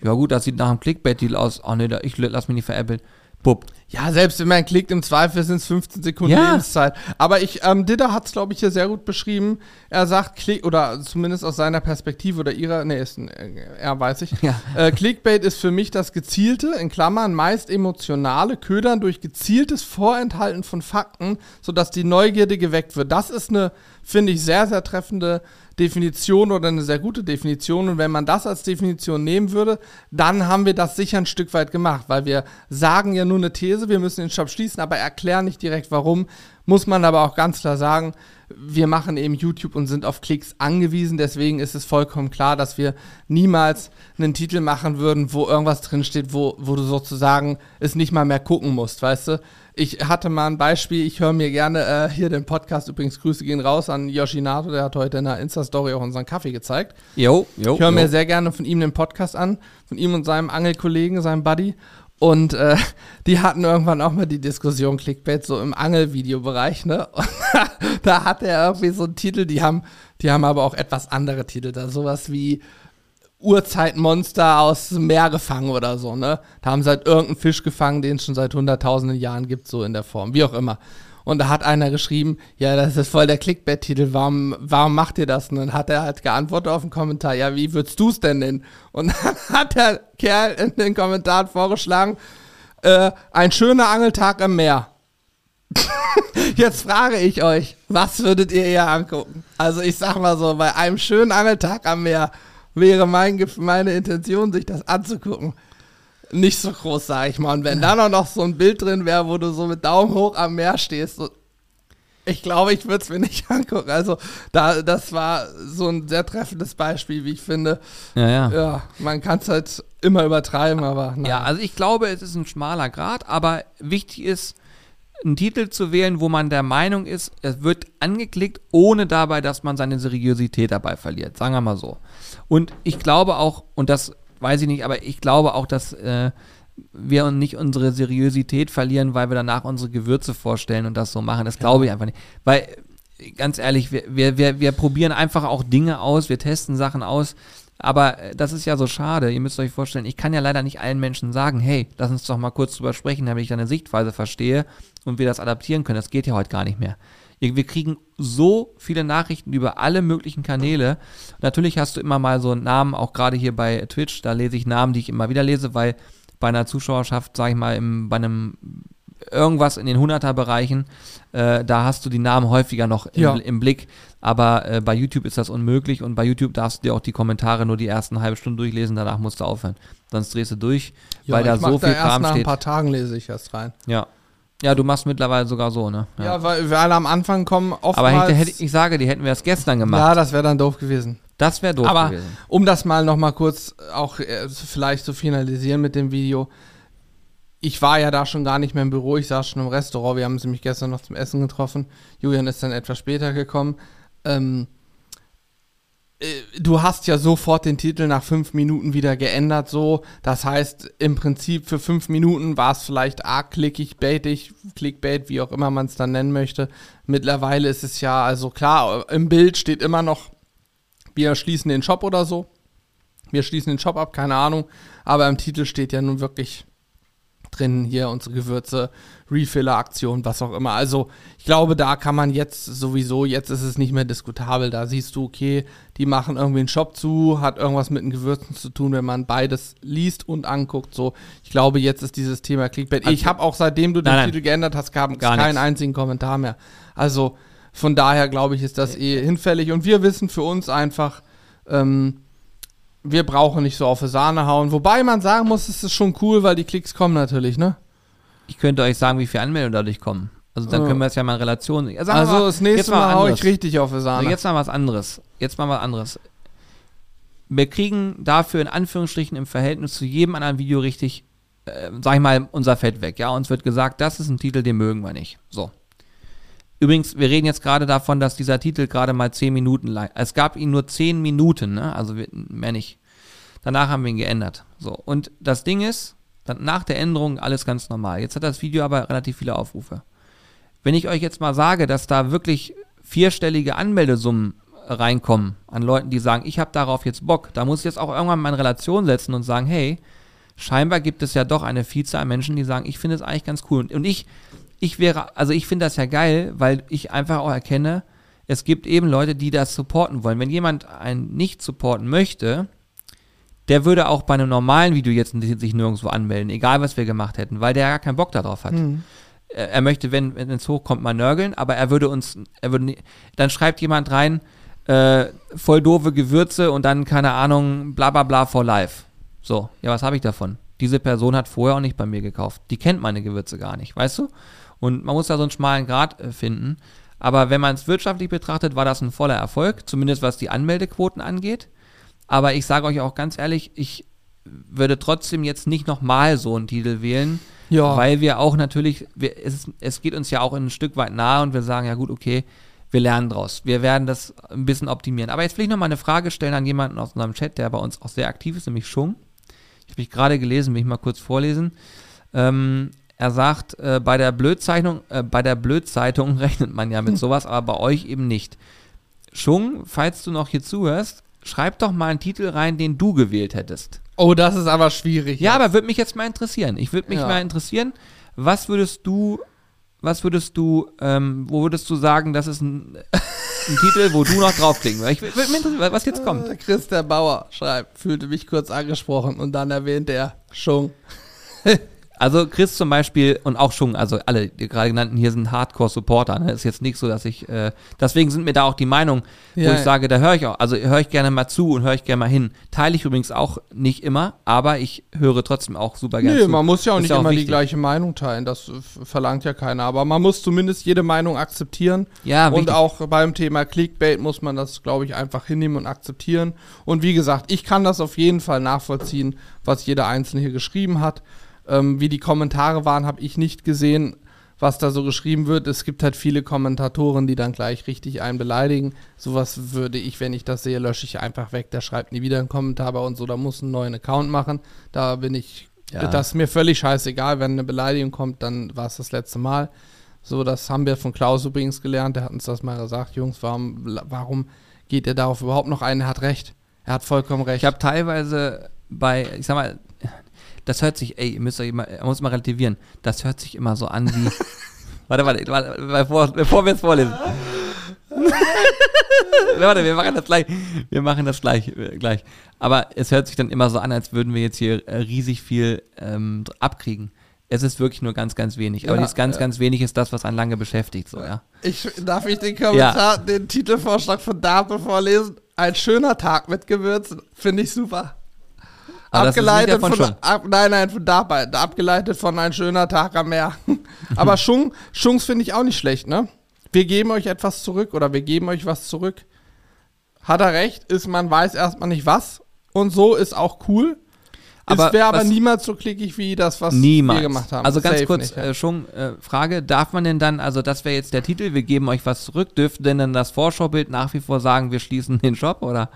ja gut, das sieht nach einem Clickbait-Deal aus, oh nee, ich lass mich nicht veräppeln Bub. Ja, selbst wenn man klickt, im Zweifel sind es 15 Sekunden ja. Lebenszeit. Aber ich, ähm, Didder hat es, glaube ich, hier sehr gut beschrieben. Er sagt, Klick, oder zumindest aus seiner Perspektive oder ihrer, nee, ist ein, äh, er weiß ich. Ja. Äh, Clickbait ist für mich das gezielte, in Klammern meist emotionale Ködern durch gezieltes Vorenthalten von Fakten, sodass die Neugierde geweckt wird. Das ist eine, finde ich, sehr, sehr treffende Definition oder eine sehr gute Definition. Und wenn man das als Definition nehmen würde, dann haben wir das sicher ein Stück weit gemacht, weil wir sagen ja nur eine These, wir müssen den Shop schließen, aber erklären nicht direkt warum. Muss man aber auch ganz klar sagen, wir machen eben YouTube und sind auf Klicks angewiesen. Deswegen ist es vollkommen klar, dass wir niemals einen Titel machen würden, wo irgendwas drinsteht, wo, wo du sozusagen es nicht mal mehr gucken musst, weißt du? Ich hatte mal ein Beispiel, ich höre mir gerne äh, hier den Podcast, übrigens Grüße gehen raus an Yoshinato, der hat heute in der Insta-Story auch unseren Kaffee gezeigt. Jo, jo. Ich höre mir sehr gerne von ihm den Podcast an, von ihm und seinem Angelkollegen, seinem Buddy. Und äh, die hatten irgendwann auch mal die Diskussion Clickbait so im Angelvideobereich, ne? Und da hat er irgendwie so einen Titel, die haben, die haben aber auch etwas andere Titel da, sowas wie Urzeitmonster aus dem Meer gefangen oder so, ne? Da haben sie halt irgendeinen Fisch gefangen, den es schon seit hunderttausenden Jahren gibt, so in der Form, wie auch immer. Und da hat einer geschrieben, ja, das ist voll der Clickbait-Titel, warum, warum macht ihr das? Und dann hat er halt geantwortet auf den Kommentar, ja, wie würdest du es denn nennen? Und dann hat der Kerl in den Kommentaren vorgeschlagen, äh, ein schöner Angeltag im Meer. Jetzt frage ich euch, was würdet ihr eher angucken? Also ich sag mal so, bei einem schönen Angeltag am Meer wäre mein, meine Intention, sich das anzugucken, nicht so groß, sag ich mal. Und wenn da noch so ein Bild drin wäre, wo du so mit Daumen hoch am Meer stehst, so, ich glaube, ich würde es mir nicht angucken. Also, da, das war so ein sehr treffendes Beispiel, wie ich finde. Ja, ja. Ja, man kann es halt immer übertreiben, aber. Nein. Ja, also ich glaube, es ist ein schmaler Grad, aber wichtig ist, einen Titel zu wählen, wo man der Meinung ist, es wird angeklickt, ohne dabei, dass man seine Seriosität dabei verliert. Sagen wir mal so. Und ich glaube auch, und das weiß ich nicht, aber ich glaube auch, dass äh, wir nicht unsere Seriosität verlieren, weil wir danach unsere Gewürze vorstellen und das so machen. Das glaube ich einfach nicht. Weil, ganz ehrlich, wir, wir, wir, wir probieren einfach auch Dinge aus, wir testen Sachen aus. Aber äh, das ist ja so schade. Ihr müsst euch vorstellen, ich kann ja leider nicht allen Menschen sagen, hey, lass uns doch mal kurz drüber sprechen, damit ich deine Sichtweise verstehe und wir das adaptieren können. Das geht ja heute gar nicht mehr. Wir kriegen so viele Nachrichten über alle möglichen Kanäle. Natürlich hast du immer mal so Namen, auch gerade hier bei Twitch, da lese ich Namen, die ich immer wieder lese, weil bei einer Zuschauerschaft, sage ich mal, im, bei einem irgendwas in den 100er-Bereichen, äh, da hast du die Namen häufiger noch im, ja. im Blick. Aber äh, bei YouTube ist das unmöglich und bei YouTube darfst du dir auch die Kommentare nur die ersten halbe Stunde durchlesen, danach musst du aufhören. Sonst drehst du durch, ja, weil da so viel da Kram nach steht. Nach ein paar Tagen lese ich erst rein. Ja. Ja, du machst mittlerweile sogar so, ne? Ja, ja weil wir alle am Anfang kommen oftmals... Aber hätte, hätte, ich sage, die hätten wir erst gestern gemacht. Ja, das wäre dann doof gewesen. Das wäre doof Aber gewesen. um das mal nochmal kurz auch äh, vielleicht zu finalisieren mit dem Video ich war ja da schon gar nicht mehr im Büro, ich saß schon im Restaurant, wir haben sie mich gestern noch zum Essen getroffen. Julian ist dann etwas später gekommen. Ähm, äh, du hast ja sofort den Titel nach fünf Minuten wieder geändert, so. Das heißt, im Prinzip für fünf Minuten war es vielleicht arg klickig, baitig, Clickbait, wie auch immer man es dann nennen möchte. Mittlerweile ist es ja, also klar, im Bild steht immer noch, wir schließen den Shop oder so. Wir schließen den Shop ab, keine Ahnung. Aber im Titel steht ja nun wirklich drin, hier unsere Gewürze, Refiller-Aktion, was auch immer. Also ich glaube, da kann man jetzt sowieso, jetzt ist es nicht mehr diskutabel. Da siehst du, okay, die machen irgendwie einen Shop zu, hat irgendwas mit den Gewürzen zu tun, wenn man beides liest und anguckt. So, ich glaube, jetzt ist dieses Thema Clickbait. Also, ich habe auch seitdem du den nein, Titel geändert hast, gab es keinen nichts. einzigen Kommentar mehr. Also von daher glaube ich, ist das eh hinfällig. Und wir wissen für uns einfach, ähm, wir brauchen nicht so auf die Sahne hauen. Wobei man sagen muss, es ist schon cool, weil die Klicks kommen natürlich, ne? Ich könnte euch sagen, wie viele Anmeldungen dadurch kommen. Also dann können wir es ja mal in Relation. Ja, also mal, das nächste Mal, mal hau ich richtig auf die Sahne. Also jetzt mal was anderes. Jetzt mal was anderes. Wir kriegen dafür in Anführungsstrichen im Verhältnis zu jedem anderen Video richtig, äh, sag ich mal, unser Fett weg. Ja, uns wird gesagt, das ist ein Titel, den mögen wir nicht. So. Übrigens, wir reden jetzt gerade davon, dass dieser Titel gerade mal 10 Minuten lang. Es gab ihn nur 10 Minuten, ne? also mehr nicht. Danach haben wir ihn geändert. So, und das Ding ist, dann nach der Änderung alles ganz normal. Jetzt hat das Video aber relativ viele Aufrufe. Wenn ich euch jetzt mal sage, dass da wirklich vierstellige Anmeldesummen reinkommen an Leuten, die sagen, ich habe darauf jetzt Bock, da muss ich jetzt auch irgendwann mal in Relation setzen und sagen, hey, scheinbar gibt es ja doch eine Vielzahl an Menschen, die sagen, ich finde es eigentlich ganz cool. Und ich ich wäre, also ich finde das ja geil, weil ich einfach auch erkenne, es gibt eben Leute, die das supporten wollen. Wenn jemand einen nicht supporten möchte, der würde auch bei einem normalen Video jetzt sich nirgendwo anmelden, egal was wir gemacht hätten, weil der ja keinen Bock darauf hat. Mhm. Er möchte, wenn, wenn es hochkommt, mal nörgeln, aber er würde uns, er würde, dann schreibt jemand rein, äh, voll doofe Gewürze und dann, keine Ahnung, bla bla bla for life. So, ja, was habe ich davon? Diese Person hat vorher auch nicht bei mir gekauft. Die kennt meine Gewürze gar nicht, weißt du? Und man muss da so einen schmalen Grad äh, finden. Aber wenn man es wirtschaftlich betrachtet, war das ein voller Erfolg, zumindest was die Anmeldequoten angeht. Aber ich sage euch auch ganz ehrlich, ich würde trotzdem jetzt nicht nochmal so einen Titel wählen, ja. weil wir auch natürlich, wir, es, es geht uns ja auch ein Stück weit nahe und wir sagen, ja gut, okay, wir lernen draus. Wir werden das ein bisschen optimieren. Aber jetzt will ich nochmal eine Frage stellen an jemanden aus unserem Chat, der bei uns auch sehr aktiv ist, nämlich Schung. Ich habe mich gerade gelesen, will ich mal kurz vorlesen. Ähm, er sagt, äh, bei der Blödzeichnung, äh, bei der Blödzeitung rechnet man ja mit sowas, aber bei euch eben nicht. Schung, falls du noch hier zuhörst, schreib doch mal einen Titel rein, den du gewählt hättest. Oh, das ist aber schwierig. Ja, jetzt. aber würde mich jetzt mal interessieren. Ich würde mich ja. mal interessieren, was würdest du, was würdest du, ähm, wo würdest du sagen, das ist ein, ein Titel, wo du noch draufklicken würdest? Ich würde mich interessieren, was jetzt kommt. Äh, Chris der Bauer schreibt, fühlte mich kurz angesprochen und dann erwähnt er Schung. Also Chris zum Beispiel und auch schon, also alle, die gerade genannten hier sind Hardcore-Supporter. Ne? Ist jetzt nicht so, dass ich, äh, deswegen sind mir da auch die Meinungen, ja, wo ich sage, da höre ich auch, also höre ich gerne mal zu und höre ich gerne mal hin. Teile ich übrigens auch nicht immer, aber ich höre trotzdem auch super gerne nee, zu. man muss ja auch Ist nicht immer wichtig. die gleiche Meinung teilen, das verlangt ja keiner. Aber man muss zumindest jede Meinung akzeptieren. Ja, Und wichtig. auch beim Thema Clickbait muss man das, glaube ich, einfach hinnehmen und akzeptieren. Und wie gesagt, ich kann das auf jeden Fall nachvollziehen, was jeder Einzelne hier geschrieben hat. Ähm, wie die Kommentare waren, habe ich nicht gesehen, was da so geschrieben wird. Es gibt halt viele Kommentatoren, die dann gleich richtig einen beleidigen. Sowas würde ich, wenn ich das sehe, lösche ich einfach weg. Der schreibt nie wieder einen Kommentar bei uns oder muss einen neuen Account machen. Da bin ich, ja. das ist mir völlig scheißegal. Wenn eine Beleidigung kommt, dann war es das letzte Mal. So, das haben wir von Klaus übrigens gelernt. Der hat uns das mal gesagt, Jungs, warum, warum geht ihr darauf überhaupt noch ein? Er hat recht. Er hat vollkommen recht. Ich habe teilweise bei, ich sag mal, das hört sich, ey, ihr müsst euch mal, muss mal relativieren, das hört sich immer so an wie. warte, warte, warte, bevor, bevor wir es vorlesen. warte, wir machen das gleich. Wir machen das gleich, äh, gleich. Aber es hört sich dann immer so an, als würden wir jetzt hier äh, riesig viel ähm, abkriegen. Es ist wirklich nur ganz, ganz wenig. Aber ja, dieses ganz, ja. ganz wenig ist das, was einen lange beschäftigt. So, ja. Ich, darf ich den Kommentar, ja. den Titelvorschlag von Dato vorlesen? Ein schöner Tag mit Gewürzen. Finde ich super. Aber abgeleitet von, ab, nein, nein, von dabei, abgeleitet von ein schöner Tag am Meer. Aber Schung, Schungs finde ich auch nicht schlecht, ne? Wir geben euch etwas zurück oder wir geben euch was zurück. Hat er recht, ist man weiß erstmal nicht was und so ist auch cool. Aber es wäre aber niemals so klickig wie das, was niemals. wir gemacht haben. Also ganz Safe kurz, nicht, ja. äh, schon äh, Frage, darf man denn dann, also das wäre jetzt der Titel, wir geben euch was zurück, dürfte denn dann das Vorschaubild nach wie vor sagen, wir schließen den Shop oder?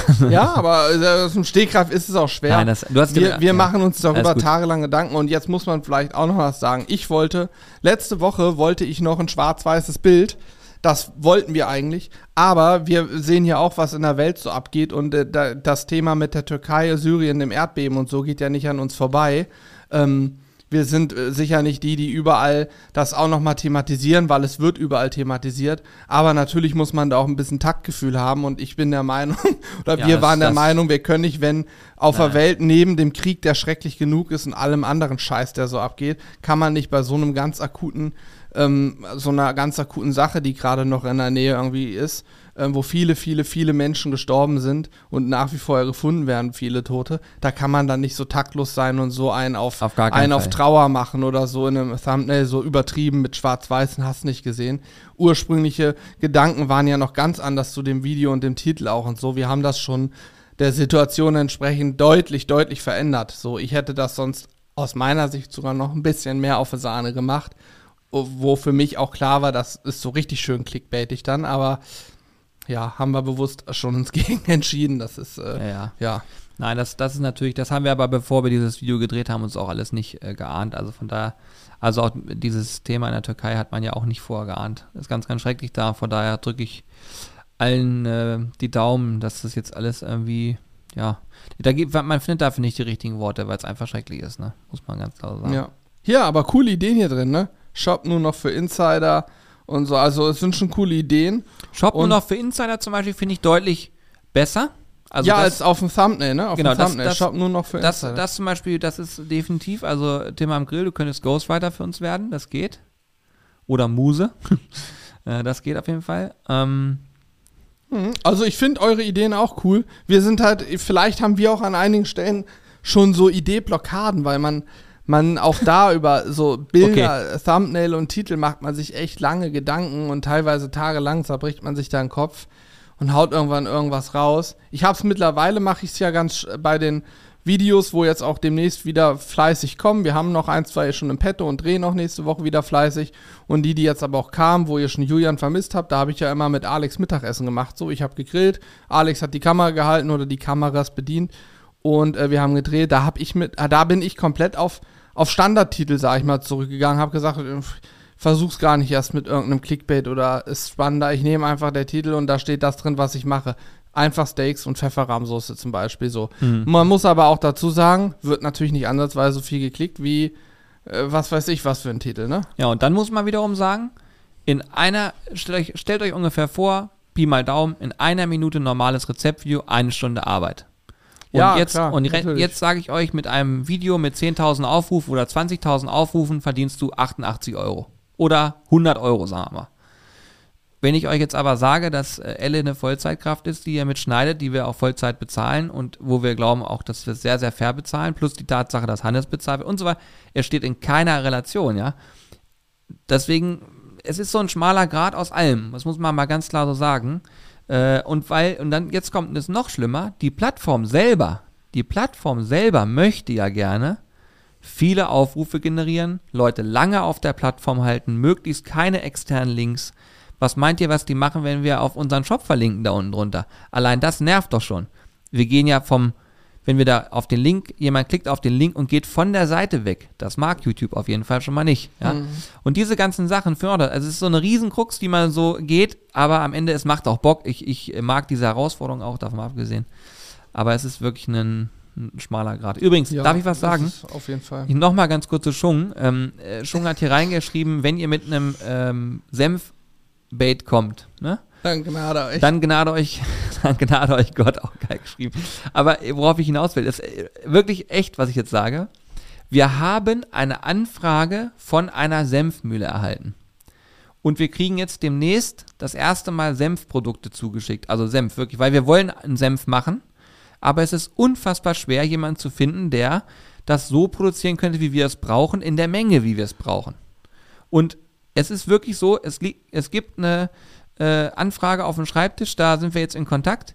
ja, aber äh, aus dem Stegreif ist es auch schwer. Nein, das, du hast wir wir ja, machen uns darüber tagelang Gedanken und jetzt muss man vielleicht auch noch was sagen. Ich wollte, letzte Woche wollte ich noch ein schwarz-weißes Bild das wollten wir eigentlich. Aber wir sehen ja auch, was in der Welt so abgeht. Und äh, das Thema mit der Türkei, Syrien, dem Erdbeben und so geht ja nicht an uns vorbei. Ähm, wir sind äh, sicher nicht die, die überall das auch nochmal thematisieren, weil es wird überall thematisiert. Aber natürlich muss man da auch ein bisschen Taktgefühl haben. Und ich bin der Meinung, oder ja, wir waren der Meinung, wir können nicht, wenn auf Nein. der Welt neben dem Krieg, der schrecklich genug ist und allem anderen Scheiß, der so abgeht, kann man nicht bei so einem ganz akuten ähm, so einer ganz akuten Sache, die gerade noch in der Nähe irgendwie ist, ähm, wo viele, viele, viele Menschen gestorben sind und nach wie vor gefunden werden, viele Tote, da kann man dann nicht so taktlos sein und so einen auf, auf einen auf Trauer machen oder so in einem Thumbnail so übertrieben mit schwarz-weißen hast nicht gesehen. Ursprüngliche Gedanken waren ja noch ganz anders zu dem Video und dem Titel auch und so. Wir haben das schon der Situation entsprechend deutlich, deutlich verändert. So, ich hätte das sonst aus meiner Sicht sogar noch ein bisschen mehr auf Sahne gemacht wo für mich auch klar war, das ist so richtig schön clickbaitig dann, aber ja, haben wir bewusst schon uns gegen entschieden. Das ist, äh, ja, ja. Nein, das, das ist natürlich, das haben wir aber, bevor wir dieses Video gedreht haben, uns auch alles nicht äh, geahnt. Also von daher, also auch dieses Thema in der Türkei hat man ja auch nicht vorher geahnt. Ist ganz, ganz schrecklich da. Von daher drücke ich allen äh, die Daumen, dass das jetzt alles irgendwie, ja, da gibt, man findet dafür nicht die richtigen Worte, weil es einfach schrecklich ist, ne? Muss man ganz klar sagen. Ja. Ja, aber coole Ideen hier drin, ne? Shop nur noch für Insider und so. Also es sind schon coole Ideen. Shop und nur noch für Insider zum Beispiel finde ich deutlich besser. Also ja, das, als auf dem Thumbnail, ne? Auf genau, dem Thumbnail. Das, Shop nur noch für das, Insider. Das zum Beispiel, das ist definitiv, also Tim am Grill, du könntest Ghostwriter für uns werden, das geht. Oder Muse. Äh, das geht auf jeden Fall. Ähm, mhm. also ich finde eure Ideen auch cool. Wir sind halt, vielleicht haben wir auch an einigen Stellen schon so Ideeblockaden, weil man man auch da über so Bilder, okay. Thumbnail und Titel macht man sich echt lange Gedanken und teilweise tagelang zerbricht man sich da den Kopf und haut irgendwann irgendwas raus. Ich habe es mittlerweile, mache ich es ja ganz bei den Videos, wo jetzt auch demnächst wieder fleißig kommen. Wir haben noch ein, zwei schon im Petto und drehen auch nächste Woche wieder fleißig. Und die, die jetzt aber auch kamen, wo ihr schon Julian vermisst habt, da habe ich ja immer mit Alex Mittagessen gemacht. So, ich habe gegrillt, Alex hat die Kamera gehalten oder die Kameras bedient und äh, wir haben gedreht. Da habe ich mit, äh, da bin ich komplett auf auf Standardtitel, sag ich mal, zurückgegangen, habe gesagt, äh, versuch's gar nicht erst mit irgendeinem Clickbait oder ist spannender. Ich nehme einfach der Titel und da steht das drin, was ich mache. Einfach Steaks und Pfefferrahmsoße zum Beispiel so. Mhm. Man muss aber auch dazu sagen, wird natürlich nicht ansatzweise so viel geklickt wie äh, was weiß ich, was für ein Titel, ne? Ja, und dann muss man wiederum sagen, in einer, stellt euch, stellt euch ungefähr vor, Pi mal Daumen, in einer Minute normales Rezeptvideo, eine Stunde Arbeit. Und ja, jetzt, klar, und jetzt sage ich euch, mit einem Video mit 10.000 Aufrufen oder 20.000 Aufrufen verdienst du 88 Euro. Oder 100 Euro, sagen wir mal. Wenn ich euch jetzt aber sage, dass äh, Elle eine Vollzeitkraft ist, die ihr mitschneidet, die wir auch Vollzeit bezahlen und wo wir glauben auch, dass wir sehr, sehr fair bezahlen, plus die Tatsache, dass Hannes bezahlt und so weiter, er steht in keiner Relation, ja. Deswegen, es ist so ein schmaler Grad aus allem, das muss man mal ganz klar so sagen. Äh, und weil, und dann, jetzt kommt es noch schlimmer, die Plattform selber, die Plattform selber möchte ja gerne viele Aufrufe generieren, Leute lange auf der Plattform halten, möglichst keine externen Links. Was meint ihr, was die machen, wenn wir auf unseren Shop verlinken da unten drunter? Allein das nervt doch schon. Wir gehen ja vom, wenn wir da auf den Link, jemand klickt auf den Link und geht von der Seite weg. Das mag YouTube auf jeden Fall schon mal nicht. Ja? Mhm. Und diese ganzen Sachen fördert. Also es ist so eine Riesenkrux, die man so geht, aber am Ende, es macht auch Bock. Ich, ich mag diese Herausforderung auch, davon abgesehen. Aber es ist wirklich ein, ein schmaler Grad. Übrigens, ja, darf ich was sagen? Auf jeden Fall. Nochmal ganz kurz zu Schung. Ähm, äh, Schung hat hier reingeschrieben, wenn ihr mit einem ähm, Senf-Bait kommt, ne? Dann gnade euch. Dann gnade euch, dann gnade euch Gott, auch geil geschrieben. Aber worauf ich hinaus will, ist äh, wirklich echt, was ich jetzt sage. Wir haben eine Anfrage von einer Senfmühle erhalten. Und wir kriegen jetzt demnächst das erste Mal Senfprodukte zugeschickt. Also Senf, wirklich, weil wir wollen einen Senf machen. Aber es ist unfassbar schwer, jemanden zu finden, der das so produzieren könnte, wie wir es brauchen, in der Menge, wie wir es brauchen. Und es ist wirklich so, es, es gibt eine, äh, Anfrage auf dem Schreibtisch, da sind wir jetzt in Kontakt.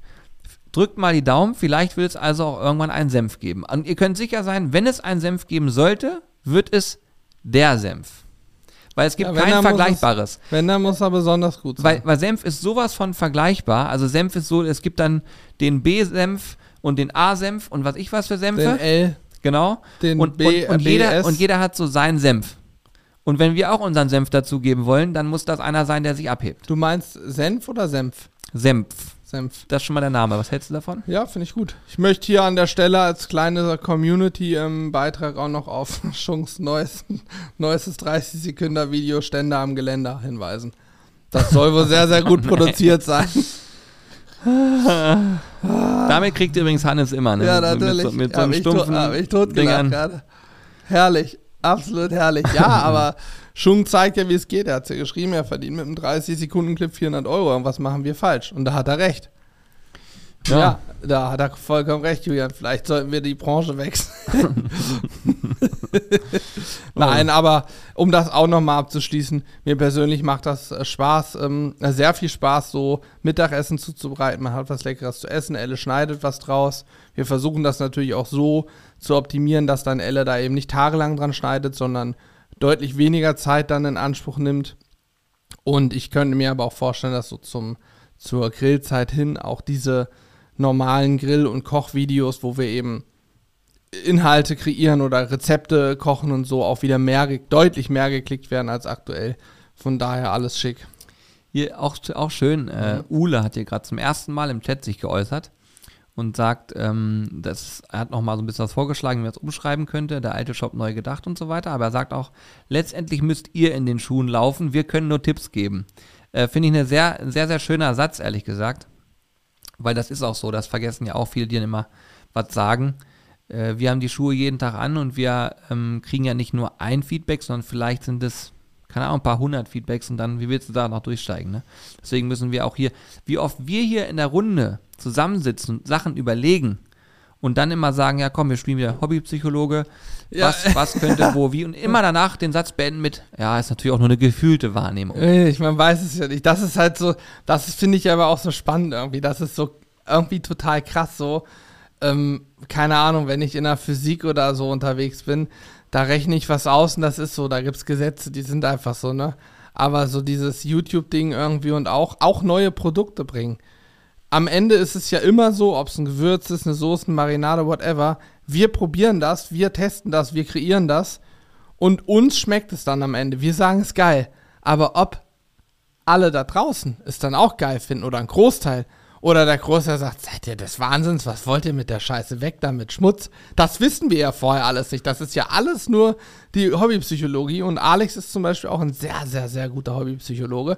Drückt mal die Daumen, vielleicht wird es also auch irgendwann einen Senf geben. Und ihr könnt sicher sein, wenn es einen Senf geben sollte, wird es der Senf. Weil es gibt Ja, kein vergleichbares. Es, wenn, dann muss er besonders gut sein. Weil, weil Senf ist sowas von vergleichbar. Also Senf ist so, es gibt dann den B-Senf und den A-Senf und was ich was für Senfe. den L, genau. den und, B, und, und, äh, jeder, und jeder hat so seinen Senf. Und wenn wir auch unseren Senf dazugeben wollen, dann muss das einer sein, der sich abhebt. Du meinst Senf oder Senf? Senf. Senf. Das ist schon mal der Name. Was hältst du davon? Ja, finde ich gut. Ich möchte hier an der Stelle als kleine Community-Beitrag auch noch auf Schunks neues, neuestes 30-Sekunder-Video Stände am Geländer hinweisen. Das soll wohl sehr, sehr gut produziert sein. Damit kriegt übrigens Hannes immer, ne? Ja, natürlich. Mit so, mit so einem ich stumpfen ich Dingern. gerade. Herrlich. Absolut herrlich. Ja, aber Schung zeigt ja, wie es geht. Er hat es ja geschrieben, er verdient mit einem 30-Sekunden-Clip 400 Euro. Und was machen wir falsch? Und da hat er recht. Ja. Ja. da hat er vollkommen recht, Julian. Vielleicht sollten wir die Branche wechseln. Nein, aber um das auch nochmal abzuschließen, mir persönlich macht das äh, Spaß, ähm, äh, sehr viel Spaß, so Mittagessen zuzubereiten. Man hat was Leckeres zu essen, Elle schneidet was draus. Wir versuchen das natürlich auch so zu optimieren, dass dann Elle da eben nicht tagelang dran schneidet, sondern deutlich weniger Zeit dann in Anspruch nimmt. Und ich könnte mir aber auch vorstellen, dass so zum, zur Grillzeit hin auch diese normalen Grill- und Kochvideos, wo wir eben Inhalte kreieren oder Rezepte kochen und so auch wieder mehr, deutlich mehr geklickt werden als aktuell. Von daher alles schick. Hier auch, auch schön, Mhm. äh, Ule hat hier gerade zum ersten Mal im Chat sich geäußert und sagt, ähm, das, er hat nochmal so ein bisschen was vorgeschlagen, wie man es umschreiben könnte, der alte Shop neu gedacht und so weiter, aber er sagt auch, letztendlich müsst ihr in den Schuhen laufen, wir können nur Tipps geben. Äh, Finde ich ein sehr, sehr, sehr schöner Satz, ehrlich gesagt, weil das ist auch so, das vergessen ja auch viele, die dann immer was sagen. Äh, wir haben die Schuhe jeden Tag an und wir ähm, kriegen ja nicht nur ein Feedback, sondern vielleicht sind es, keine Ahnung, ein paar hundert Feedbacks und dann, wie willst du da noch durchsteigen? Ne? Deswegen müssen wir auch hier, wie oft wir hier in der Runde zusammensitzen und Sachen überlegen und dann immer sagen, ja komm, wir spielen wieder Hobbypsychologe, Ja. was, was könnte wo, wie und immer danach den Satz beenden mit, ja, ist natürlich auch nur eine gefühlte Wahrnehmung. Ich, man weiß es ja nicht. Das ist halt so, das finde ich aber auch so spannend irgendwie. Das ist so irgendwie total krass so. Ähm, keine Ahnung, wenn ich in der Physik oder so unterwegs bin, da rechne ich was aus und das ist so, da gibt es Gesetze, die sind einfach so, ne? Aber so dieses YouTube-Ding irgendwie und auch, auch neue Produkte bringen. Am Ende ist es ja immer so, ob es ein Gewürz ist, eine Soße, eine Marinade, whatever. Wir probieren das, wir testen das, wir kreieren das und uns schmeckt es dann am Ende. Wir sagen es geil. Aber ob alle da draußen es dann auch geil finden oder ein Großteil oder der Großteil sagt, seid ihr des Wahnsinns, was wollt ihr mit der Scheiße weg damit Schmutz? Das wissen wir ja vorher alles nicht. Das ist ja alles nur die Hobbypsychologie und Alex ist zum Beispiel auch ein sehr, sehr, sehr guter Hobbypsychologe.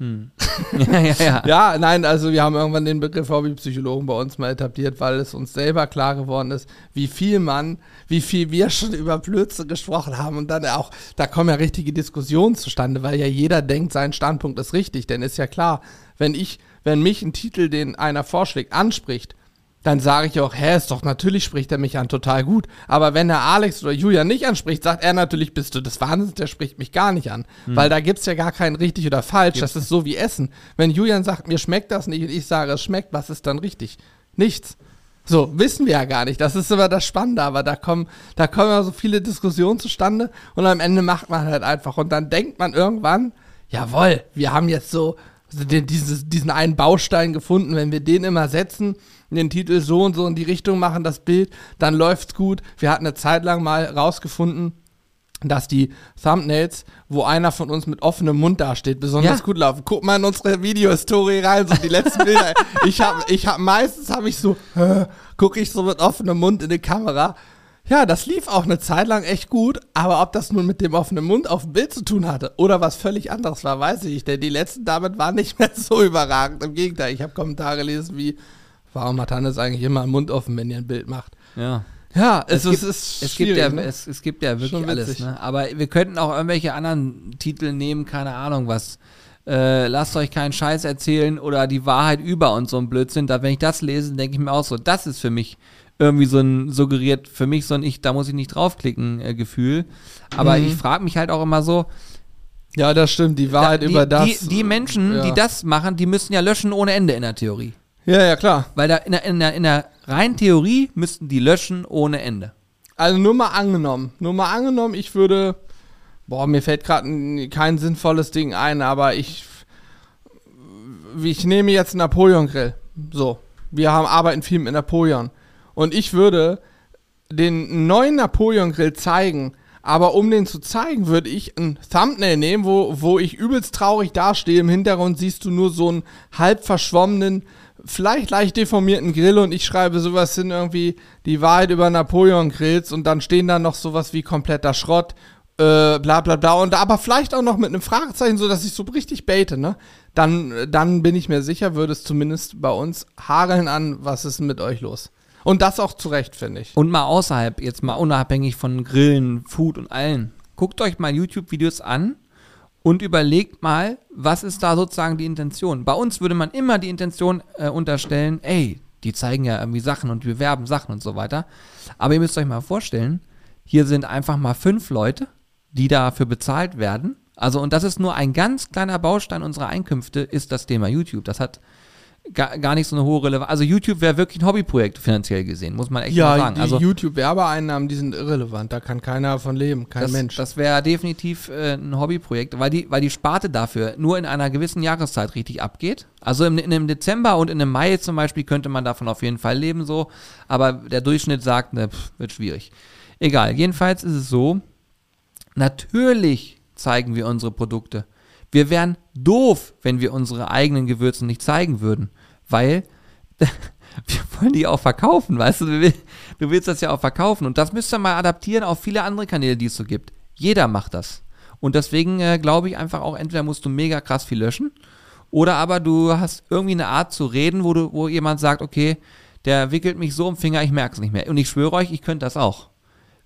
ja, ja, ja. Ja, nein, also wir haben irgendwann den Begriff Hobbypsychologen bei uns mal etabliert, weil es uns selber klar geworden ist, wie viel man, wie viel wir schon über Blödsinn gesprochen haben und dann auch, da kommen ja richtige Diskussionen zustande, weil ja jeder denkt, sein Standpunkt ist richtig, denn ist ja klar, wenn ich, wenn mich ein Titel, den einer vorschlägt, anspricht, dann sage ich auch, hä, ist doch natürlich spricht er mich an, total gut. Aber wenn er Alex oder Julian nicht anspricht, sagt er natürlich, bist du des Wahnsinns, der spricht mich gar nicht an. Weil da gibt's ja gar kein richtig oder falsch. Das ist so wie Essen. Wenn Julian sagt, mir schmeckt das nicht und ich sage, es schmeckt, was ist dann richtig? Nichts. So, wissen wir ja gar nicht. Das ist immer das Spannende, aber da kommen, da kommen ja so viele Diskussionen zustande und am Ende macht man halt einfach und dann denkt man irgendwann, jawohl, wir haben jetzt so den, dieses, diesen einen Baustein gefunden, wenn wir den immer setzen, den Titel so und so in die Richtung machen, das Bild, dann läuft's gut. Wir hatten eine Zeit lang mal rausgefunden, dass die Thumbnails, wo einer von uns mit offenem Mund dasteht, besonders Ja. gut laufen. Guck mal in unsere Videohistorie rein, so die letzten Bilder. ich habe, ich habe meistens habe ich so, gucke ich so mit offenem Mund in die Kamera. Ja, das lief auch eine Zeit lang echt gut, aber ob das nun mit dem offenen Mund auf dem Bild zu tun hatte oder was völlig anderes war, weiß ich nicht. Denn die letzten damit waren nicht mehr so überragend. Im Gegenteil, ich habe Kommentare gelesen wie, warum hat Hannes eigentlich immer den Mund offen, wenn ihr ein Bild macht? ja. Ja, Es, es, gibt, ist es, gibt ja, ne? es, es gibt ja wirklich alles. Ne? Aber wir könnten auch irgendwelche anderen Titel nehmen, keine Ahnung was. Äh, lasst euch keinen Scheiß erzählen oder die Wahrheit über und so ein Blödsinn. Da, wenn ich das lese, denke ich mir auch so, das ist für mich irgendwie so ein suggeriert, für mich so ein Ich, da muss ich nicht draufklicken äh, Gefühl. Aber Mhm. ich frage mich halt auch immer so, Ja, das stimmt, die Wahrheit da, die, über das. Die, die Menschen, ja. die das machen, die müssen ja löschen ohne Ende in der Theorie. Ja, ja, klar. Weil da in der, in der, in der reinen Theorie müssten die löschen ohne Ende. Also nur mal angenommen. Nur mal angenommen, ich würde. Boah, mir fällt gerade kein sinnvolles Ding ein, aber ich. Ich nehme jetzt einen Napoleon-Grill. So. Wir haben arbeiten viel mit Napoleon. Und ich würde den neuen Napoleon-Grill zeigen. Aber um den zu zeigen, würde ich ein Thumbnail nehmen, wo, wo ich übelst traurig dastehe. Im Hintergrund siehst du nur so einen halb verschwommenen vielleicht leicht deformierten Grill und ich schreibe sowas hin irgendwie die Wahrheit über Napoleon Grills und dann stehen da noch sowas wie kompletter Schrott, äh, bla bla bla und aber vielleicht auch noch mit einem Fragezeichen, so dass ich so richtig bete, ne? Dann, dann bin ich mir sicher, würde es zumindest bei uns hageln an, was ist mit euch los? Und das auch zu Recht, finde ich. Und mal außerhalb, jetzt mal unabhängig von Grillen, Food und allen. Guckt euch mal YouTube-Videos an und überlegt mal, was ist da sozusagen die Intention. Bei uns würde man immer die Intention äh, unterstellen, ey, die zeigen ja irgendwie Sachen und bewerben Sachen und so weiter. Aber ihr müsst euch mal vorstellen, hier sind einfach mal fünf Leute, die dafür bezahlt werden. Also, und das ist nur ein ganz kleiner Baustein unserer Einkünfte, ist das Thema YouTube. Das hat gar, gar nicht so eine hohe Relevanz. Also YouTube wäre wirklich ein Hobbyprojekt finanziell gesehen, muss man echt ja, mal sagen. Die also YouTube-Werbeeinnahmen, die sind irrelevant. Da kann keiner von leben, kein das, Mensch. Das wäre definitiv äh, ein Hobbyprojekt, weil die, weil die Sparte dafür nur in einer gewissen Jahreszeit richtig abgeht. Also im, in einem Dezember und in einem Mai zum Beispiel könnte man davon auf jeden Fall leben so, aber der Durchschnitt sagt, ne, pff, wird schwierig. Egal, jedenfalls ist es so, natürlich zeigen wir unsere Produkte. Wir wären doof, wenn wir unsere eigenen Gewürze nicht zeigen würden, weil wir wollen die auch verkaufen, weißt du? Du willst das ja auch verkaufen und das müsst ihr mal adaptieren auf viele andere Kanäle, die es so gibt. Jeder macht das. Und deswegen äh, glaube ich einfach auch, entweder musst du mega krass viel löschen oder aber du hast irgendwie eine Art zu reden, wo, du, wo jemand sagt, okay, der wickelt mich so um Finger, ich merke es nicht mehr. Und ich schwöre euch, ich könnte das auch.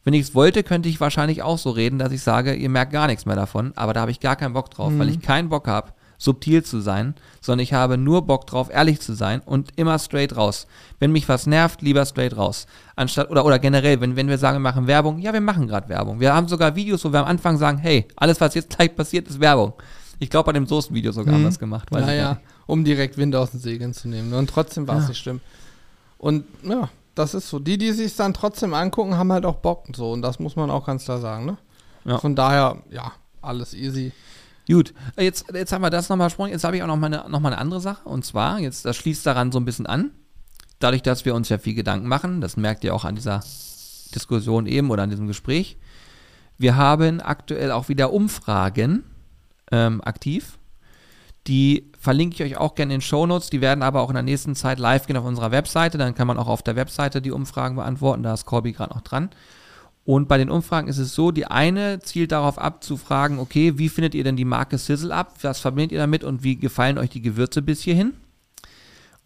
Wenn ich es wollte, könnte ich wahrscheinlich auch so reden, dass ich sage, ihr merkt gar nichts mehr davon, aber da habe ich gar keinen Bock drauf, mhm. weil ich keinen Bock habe, subtil zu sein, sondern ich habe nur Bock drauf, ehrlich zu sein und immer straight raus. Wenn mich was nervt, lieber straight raus. Anstatt, oder, oder generell, wenn, wenn wir sagen, wir machen Werbung, ja, wir machen gerade Werbung. Wir haben sogar Videos, wo wir am Anfang sagen, hey, alles, was jetzt gleich passiert, ist Werbung. Ich glaube, bei dem Soßenvideo sogar mhm. haben wir das gemacht. Naja, um direkt Wind aus den Segeln zu nehmen. Und trotzdem war es ja. nicht schlimm. Und ja, das ist so. Die, die sich dann trotzdem angucken, haben halt auch Bock und so. Und das muss man auch ganz klar sagen, ne? Ja. Von daher, ja, alles easy. Gut, jetzt, jetzt haben wir das nochmal gesprochen. Jetzt habe ich auch nochmal eine, noch eine andere Sache. Und zwar, jetzt, das schließt daran so ein bisschen an. Dadurch, dass wir uns ja viel Gedanken machen, das merkt ihr auch an dieser Diskussion eben oder an diesem Gespräch. Wir haben aktuell auch wieder Umfragen ähm, aktiv. Die verlinke ich euch auch gerne in den Shownotes. Die werden aber auch in der nächsten Zeit live gehen auf unserer Webseite. Dann kann man auch auf der Webseite die Umfragen beantworten. Da ist Corby gerade noch dran. Und bei den Umfragen ist es so, die eine zielt darauf ab zu fragen, okay, wie findet ihr denn die Marke Sizzle ab? Was verbindet ihr damit und wie gefallen euch die Gewürze bis hierhin?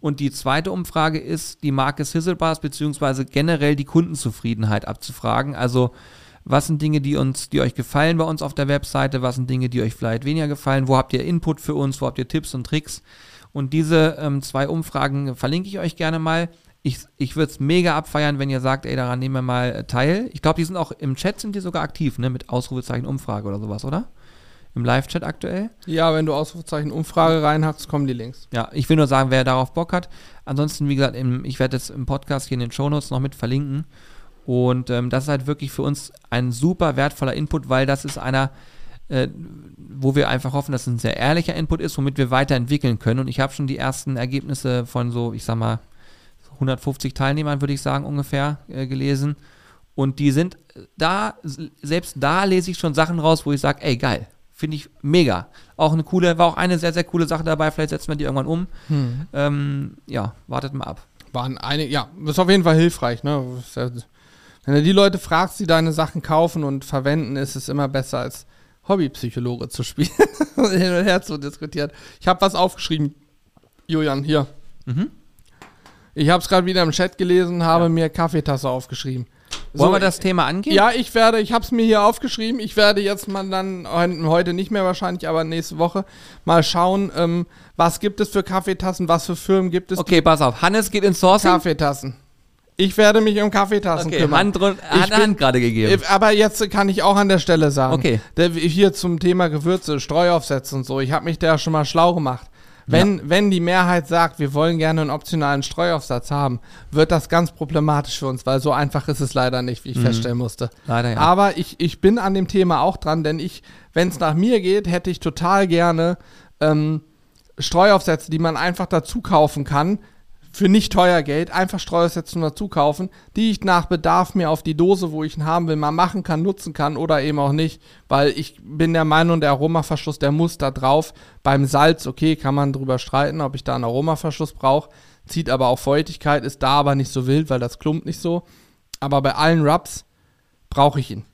Und die zweite Umfrage ist, die Marke Sizzle Bars beziehungsweise generell die Kundenzufriedenheit abzufragen. Also was sind Dinge, die uns, die euch gefallen bei uns auf der Webseite? Was sind Dinge, die euch vielleicht weniger gefallen? Wo habt ihr Input für uns? Wo habt ihr Tipps und Tricks? Und diese ähm, zwei Umfragen verlinke ich euch gerne mal. Ich, ich würde es mega abfeiern, wenn ihr sagt, ey, daran nehmen wir mal äh, teil. Ich glaube, die sind auch im Chat sind die sogar aktiv, ne? Mit Ausrufezeichen Umfrage oder sowas, oder? Im Live-Chat aktuell. Ja, wenn du Ausrufezeichen Umfrage reinhackst, kommen die Links. Ja, ich will nur sagen, wer darauf Bock hat. Ansonsten, wie gesagt, im, ich werde es im Podcast hier in den Shownotes noch mit verlinken. Und ähm, das ist halt wirklich für uns ein super wertvoller Input, weil das ist einer, äh, wo wir einfach hoffen, dass es ein sehr ehrlicher Input ist, womit wir weiterentwickeln können. Und ich habe schon die ersten Ergebnisse von so, ich sag mal, 150 Teilnehmern, würde ich sagen, ungefähr äh, gelesen. Und die sind da, selbst da lese ich schon Sachen raus, wo ich sage, ey, geil, finde ich mega. Auch eine coole, war auch eine sehr, sehr coole Sache dabei, vielleicht setzen wir die irgendwann um. Hm. Ähm, ja, wartet mal ab. Waren einige, ja, ist auf jeden Fall hilfreich, ne? Wenn du die Leute fragst, die deine Sachen kaufen und verwenden, ist es immer besser als Hobbypsychologe zu spielen und hin und her zu diskutieren. Ich habe was aufgeschrieben, Julian, hier. Mhm. Ich habe es gerade wieder im Chat gelesen, habe ja. mir Kaffeetasse aufgeschrieben. Wollen so, wir das Thema angehen? Ja, ich werde, ich habe es mir hier aufgeschrieben. Ich werde jetzt mal dann, heute nicht mehr wahrscheinlich, aber nächste Woche mal schauen, ähm, was gibt es für Kaffeetassen, was für Firmen gibt es. Okay, pass auf. Hannes geht ins Sourcing. Kaffeetassen. Ich werde mich um Kaffeetassen okay, kümmern. Hand, Hand, Hand gerade gegeben. Aber jetzt kann ich auch an der Stelle sagen. Okay. Der, hier zum Thema Gewürze, Streuaufsätze und so. Ich habe mich da schon mal schlau gemacht. Wenn, ja. wenn die Mehrheit sagt, wir wollen gerne einen optionalen Streuaufsatz haben, wird das ganz problematisch für uns, weil so einfach ist es leider nicht, wie ich mhm. feststellen musste. Leider ja. Aber ich, ich bin an dem Thema auch dran, denn ich, wenn es nach mir geht, hätte ich total gerne ähm, Streuaufsätze, die man einfach dazu kaufen kann, für nicht teuer Geld einfach Streuersätze dazu kaufen, die ich nach Bedarf mir auf die Dose, wo ich ihn haben will, mal machen kann, nutzen kann oder eben auch nicht, weil ich bin der Meinung, der Aromaverschluss, der muss da drauf. Beim Salz, okay, kann man drüber streiten, ob ich da einen Aromaverschluss brauche, zieht aber auch Feuchtigkeit, ist da aber nicht so wild, weil das klumpt nicht so. Aber bei allen Rubs brauche ich ihn.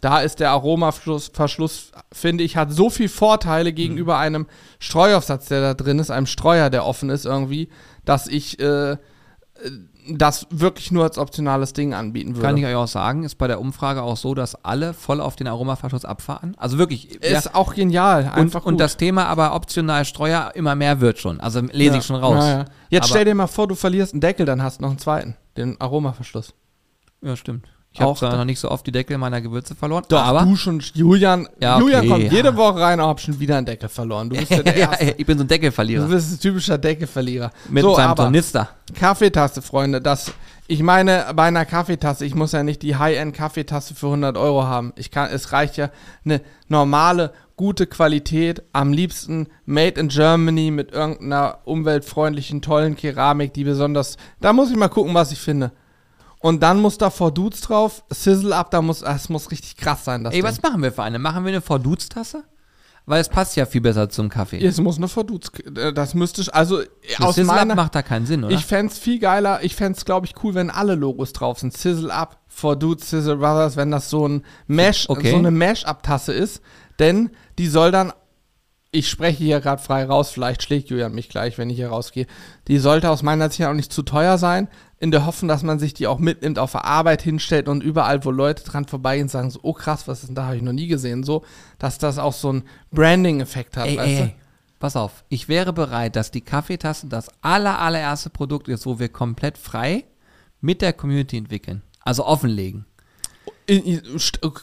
Da ist der Aromaverschluss, finde ich, hat so viele Vorteile gegenüber mhm. einem Streuaufsatz, der da drin ist, einem Streuer, der offen ist irgendwie, dass ich äh, das wirklich nur als optionales Ding anbieten würde. Kann ich euch auch sagen, ist bei der Umfrage auch so, dass alle voll auf den Aromaverschluss abfahren. Also wirklich. Ist ja. auch genial. Einfach und, und, das Thema aber optional Streuer immer mehr wird schon. Also lese ja. ich schon raus. Ja, Jetzt aber stell dir mal vor, du verlierst einen Deckel, dann hast du noch einen zweiten, den Aromaverschluss. Ja, stimmt. Ich habe zwar noch nicht so oft die Deckel meiner Gewürze verloren. Doch, aber du schon, Julian, ja, okay, Julian kommt ja. jede Woche rein und hab schon wieder einen Deckel verloren. Du bist ja der Erste. ich bin so ein Deckelverlierer. Du bist ein typischer Deckelverlierer. Mit so, seinem Tornister. Kaffeetasse, Freunde, das, ich meine, bei einer Kaffeetasse, ich muss ja nicht die High-End-Kaffeetasse für 100 Euro haben. Ich kann, es reicht ja eine normale, gute Qualität, am liebsten made in Germany mit irgendeiner umweltfreundlichen, tollen Keramik, die besonders, da muss ich mal gucken, was ich finde. Und dann muss da Dudes drauf, Sizzle up, da muss, es muss richtig krass sein. Das Ey, Ding. was machen wir für eine? Machen wir eine Dudes tasse Weil es passt ja viel besser zum Kaffee. Es muss eine Dudes, äh, das müsste ich, also das aus Sizzle meiner, up macht da keinen Sinn, oder? Ich fände es viel geiler, ich fände es, glaube ich, cool, wenn alle Logos drauf sind. Sizzle up, Dudes, Sizzle Brothers, wenn das so ein Mesh, okay. so eine Mesh-Up-Tasse ist. Denn die soll dann ich spreche hier gerade frei raus, vielleicht schlägt Julian mich gleich, wenn ich hier rausgehe. Die sollte aus meiner Sicht auch nicht zu teuer sein, in der Hoffnung, dass man sich die auch mitnimmt, auf der Arbeit hinstellt und überall, wo Leute dran vorbeigehen, sagen so, oh krass, was ist denn da, habe ich noch nie gesehen, so, dass das auch so einen Branding-Effekt hat, ey, weißt ey, du? Pass auf, ich wäre bereit, dass die Kaffeetasse das aller, allererste Produkt ist, wo wir komplett frei mit der Community entwickeln. Also offenlegen.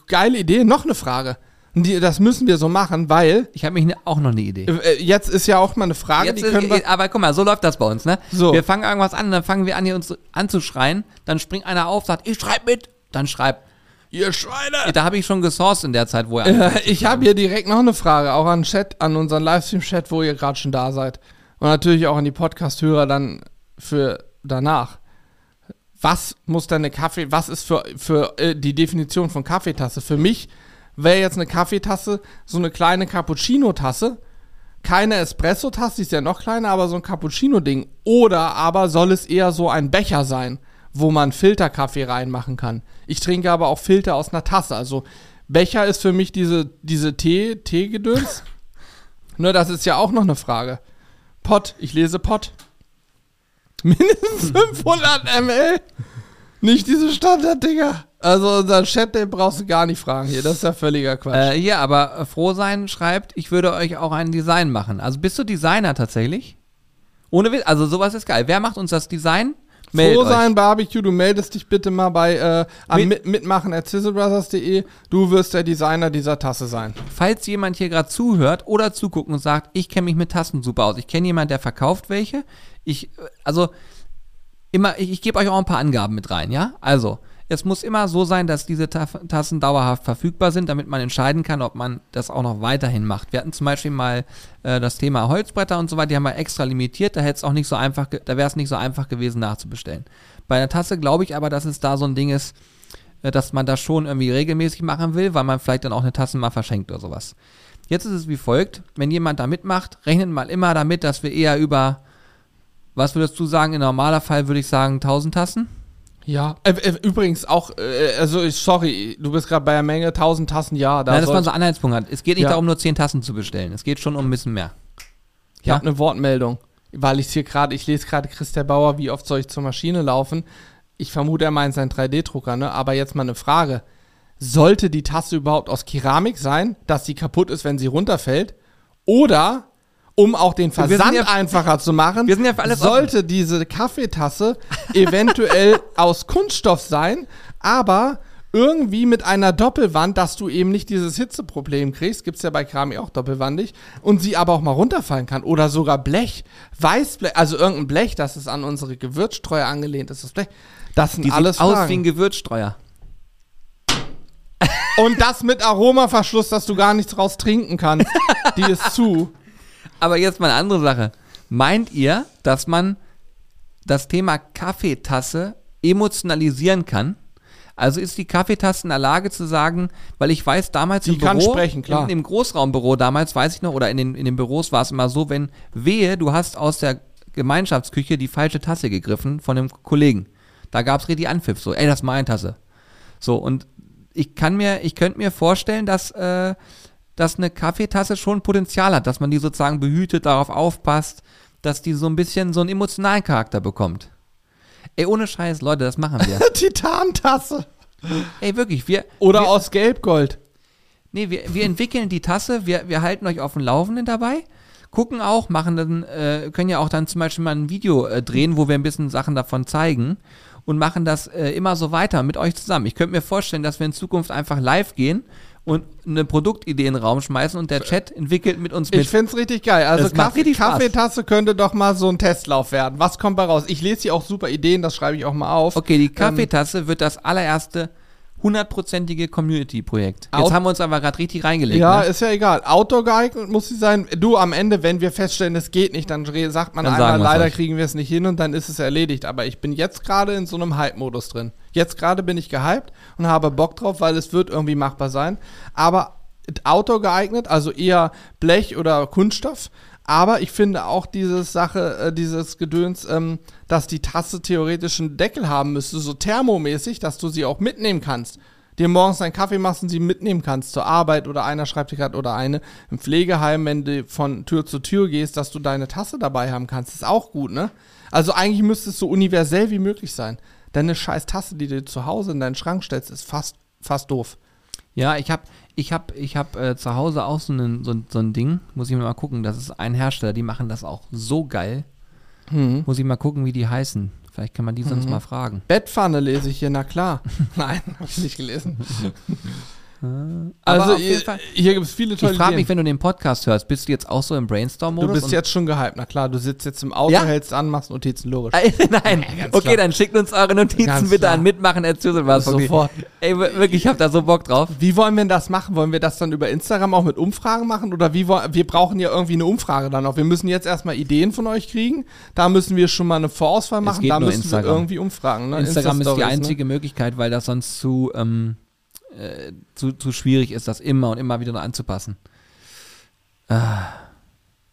Geile Idee, noch eine Frage. Die, das müssen wir so machen, weil. Ich habe mich ne, auch noch eine Idee. Äh, jetzt ist ja auch mal eine Frage, jetzt die können wir. Aber guck mal, so läuft das bei uns, ne? So. Wir fangen irgendwas an, dann fangen wir an, hier uns anzuschreien. Dann springt einer auf, sagt, ich schreib mit. Dann schreibt. Ihr Schweine! Da habe ich schon gesourced in der Zeit, wo er. Äh, ich habe hier direkt noch eine Frage, auch an Chat, an unseren Livestream-Chat, wo ihr gerade schon da seid. Und natürlich auch an die Podcast-Hörer dann für danach. Was muss denn eine Kaffee, was ist für, für äh, die Definition von Kaffeetasse? Für mich wäre jetzt eine Kaffeetasse so eine kleine Cappuccino-Tasse. Keine Espresso-Tasse, die ist ja noch kleiner, aber so ein Cappuccino-Ding. Oder aber soll es eher so ein Becher sein, wo man Filterkaffee reinmachen kann. Ich trinke aber auch Filter aus einer Tasse. Also Becher ist für mich diese, diese Tee, Teegedöns. Nur ne, das ist ja auch noch eine Frage. Pott, ich lese Pott. Mindestens 500 ml. Nicht diese Standard-Dinger. Also unser Chat, den brauchst du gar nicht fragen hier. Das ist ja völliger Quatsch. Äh, ja, aber äh, Frohsein schreibt, ich würde euch auch ein Design machen. Also bist du Designer tatsächlich? Ohne Witz, also sowas ist geil. Wer macht uns das Design? Meldet Frohsein euch. Barbecue, du meldest dich bitte mal bei äh, am Mit mitmachen at sizzlebrothers.de. Du wirst der Designer dieser Tasse sein. Falls jemand hier gerade zuhört oder zuguckt und sagt, ich kenne mich mit Tassen super aus. Ich kenne jemanden, der verkauft welche. Ich, äh, also immer, ich, ich gebe euch auch ein paar Angaben mit rein, ja? Also, es muss immer so sein, dass diese Tassen dauerhaft verfügbar sind, damit man entscheiden kann, ob man das auch noch weiterhin macht. Wir hatten zum Beispiel mal äh, das Thema Holzbretter und so weiter, die haben wir extra limitiert, da hätte es auch nicht so einfach, da wäre es nicht so einfach gewesen nachzubestellen. Bei einer Tasse glaube ich aber, dass es da so ein Ding ist, äh, dass man das schon irgendwie regelmäßig machen will, weil man vielleicht dann auch eine Tasse mal verschenkt oder sowas. Jetzt ist es wie folgt, wenn jemand da mitmacht, rechnet mal immer damit, dass wir eher über, was würdest du sagen, in normaler Fall würde ich sagen 1000 Tassen? Ja, äh, äh, übrigens auch, äh, also sorry, du bist gerade bei der Menge, 1000 Tassen, ja. Da Nein, dass man so einen Anhaltspunkt hat. Es geht nicht ja. darum, nur 10 Tassen zu bestellen. Es geht schon um ein bisschen mehr. Ich ja? habe eine Wortmeldung, weil ich hier gerade, ich lese gerade Christian Bauer, wie oft soll ich zur Maschine laufen? Ich vermute, er meint seinen 3D-Drucker, ne? Aber jetzt mal eine Frage. Sollte die Tasse überhaupt aus Keramik sein, dass sie kaputt ist, wenn sie runterfällt? Oder um auch den Versand ja, einfacher zu machen, ja sollte offen. diese Kaffeetasse eventuell aus Kunststoff sein, aber irgendwie mit einer Doppelwand, dass du eben nicht dieses Hitzeproblem kriegst. Gibt es ja bei Krami auch doppelwandig. Und sie aber auch mal runterfallen kann. Oder sogar Blech, Weißblech, also irgendein Blech, das ist an unsere Gewürzstreuer angelehnt ist. Das Blech. Das sind Die alles sieht aus wie ein Gewürzstreuer. Und das mit Aromaverschluss, dass du gar nichts raus trinken kannst. Die ist zu. Aber jetzt mal eine andere Sache. Meint ihr, dass man das Thema Kaffeetasse emotionalisieren kann? Also ist die Kaffeetasse in der Lage zu sagen, weil ich weiß, damals Die im kann Büro, sprechen, klar. Im, im Großraumbüro damals, weiß ich noch, oder in den, in den Büros war es immer so, wenn wehe, du hast aus der Gemeinschaftsküche die falsche Tasse gegriffen von einem Kollegen. Da gab es richtig Anpfiff, so, ey, das ist meine Tasse. So, und ich kann mir, ich könnte mir vorstellen, dass, äh, dass eine Kaffeetasse schon Potenzial hat, dass man die sozusagen behütet, darauf aufpasst, dass die so ein bisschen so einen emotionalen Charakter bekommt. Ey, ohne Scheiß, Leute, das machen wir. Titantasse. Ey, wirklich, wir. Oder wir, aus Gelbgold. Nee, wir, wir entwickeln die Tasse, wir, wir halten euch auf dem Laufenden dabei, gucken auch, machen dann, äh, können ja auch dann zum Beispiel mal ein Video äh, drehen, wo wir ein bisschen Sachen davon zeigen und machen das äh, immer so weiter mit euch zusammen. Ich könnte mir vorstellen, dass wir in Zukunft einfach live gehen und eine Produktidee in den Raum schmeißen und der Chat entwickelt mit uns mit. Ich find's richtig geil. Also Kaffee, richtig. Kaffeetasse könnte doch mal so ein Testlauf werden. Was kommt bei raus? Ich lese hier auch super Ideen, das schreibe ich auch mal auf. Okay, die Kaffeetasse wird das allererste hundertprozentige Community-Projekt. Jetzt haben wir uns aber gerade richtig reingelegt. Ja, ne? ist ja egal. Outdoor geeignet muss sie sein. Du, am Ende, wenn wir feststellen, es geht nicht, dann sagt man Dann einmal, leider euch. kriegen wir es nicht hin und dann ist es erledigt. Aber ich bin jetzt gerade in so einem Hype-Modus drin. Jetzt gerade bin ich gehypt und habe Bock drauf, weil es wird irgendwie machbar sein. Aber Outdoor geeignet, also eher Blech oder Kunststoff. Aber ich finde auch diese Sache, äh, dieses Gedöns, ähm, dass die Tasse theoretisch einen Deckel haben müsste, so thermomäßig, dass du sie auch mitnehmen kannst. Dir morgens einen Kaffee machst und sie mitnehmen kannst zur Arbeit oder einer schreibt dir gerade oder eine im Pflegeheim, wenn du von Tür zu Tür gehst, dass du deine Tasse dabei haben kannst. ist auch gut, ne? Also eigentlich müsste es so universell wie möglich sein. Deine scheiß Tasse, die du zu Hause in deinen Schrank stellst, ist fast, fast doof. Ja, ich habe ich hab, ich hab, äh, zu Hause auch so, einen, so, so ein Ding. Muss ich mal gucken. Das ist ein Hersteller, die machen das auch so geil. Mhm. Muss ich mal gucken, wie die heißen. Vielleicht kann man die sonst mal fragen. Bettpfanne lese ich hier, na klar. Nein, habe ich nicht gelesen. Aber also auf jeden hier, Fall- hier gibt es viele tolle Ich frage mich, wenn du den Podcast hörst, bist du jetzt auch so im Du Brainstorm-Modus? bist und- jetzt schon gehypt, na klar. Du sitzt jetzt im Auto, Ja? hältst an, machst Notizen, logisch. Nein, ganz okay, klar. dann schickt uns eure Notizen Ganz bitte klar. an mitmachen was Sofort. Ey, wir- wirklich, ich habe da so Bock drauf. Wie wollen wir denn das machen? Wollen wir das dann über Instagram auch mit Umfragen machen? Oder wie wollen, wir brauchen ja irgendwie eine Umfrage dann auch. Wir müssen jetzt erstmal Ideen von euch kriegen. Da müssen wir schon mal eine Vorauswahl machen. Da müssen Instagram. wir irgendwie umfragen. Ne? Instagram ist die Insta-Stories, einzige Möglichkeit, weil das sonst zu, ähm, äh, zu, zu schwierig ist, das immer und immer wieder nur anzupassen. Ah.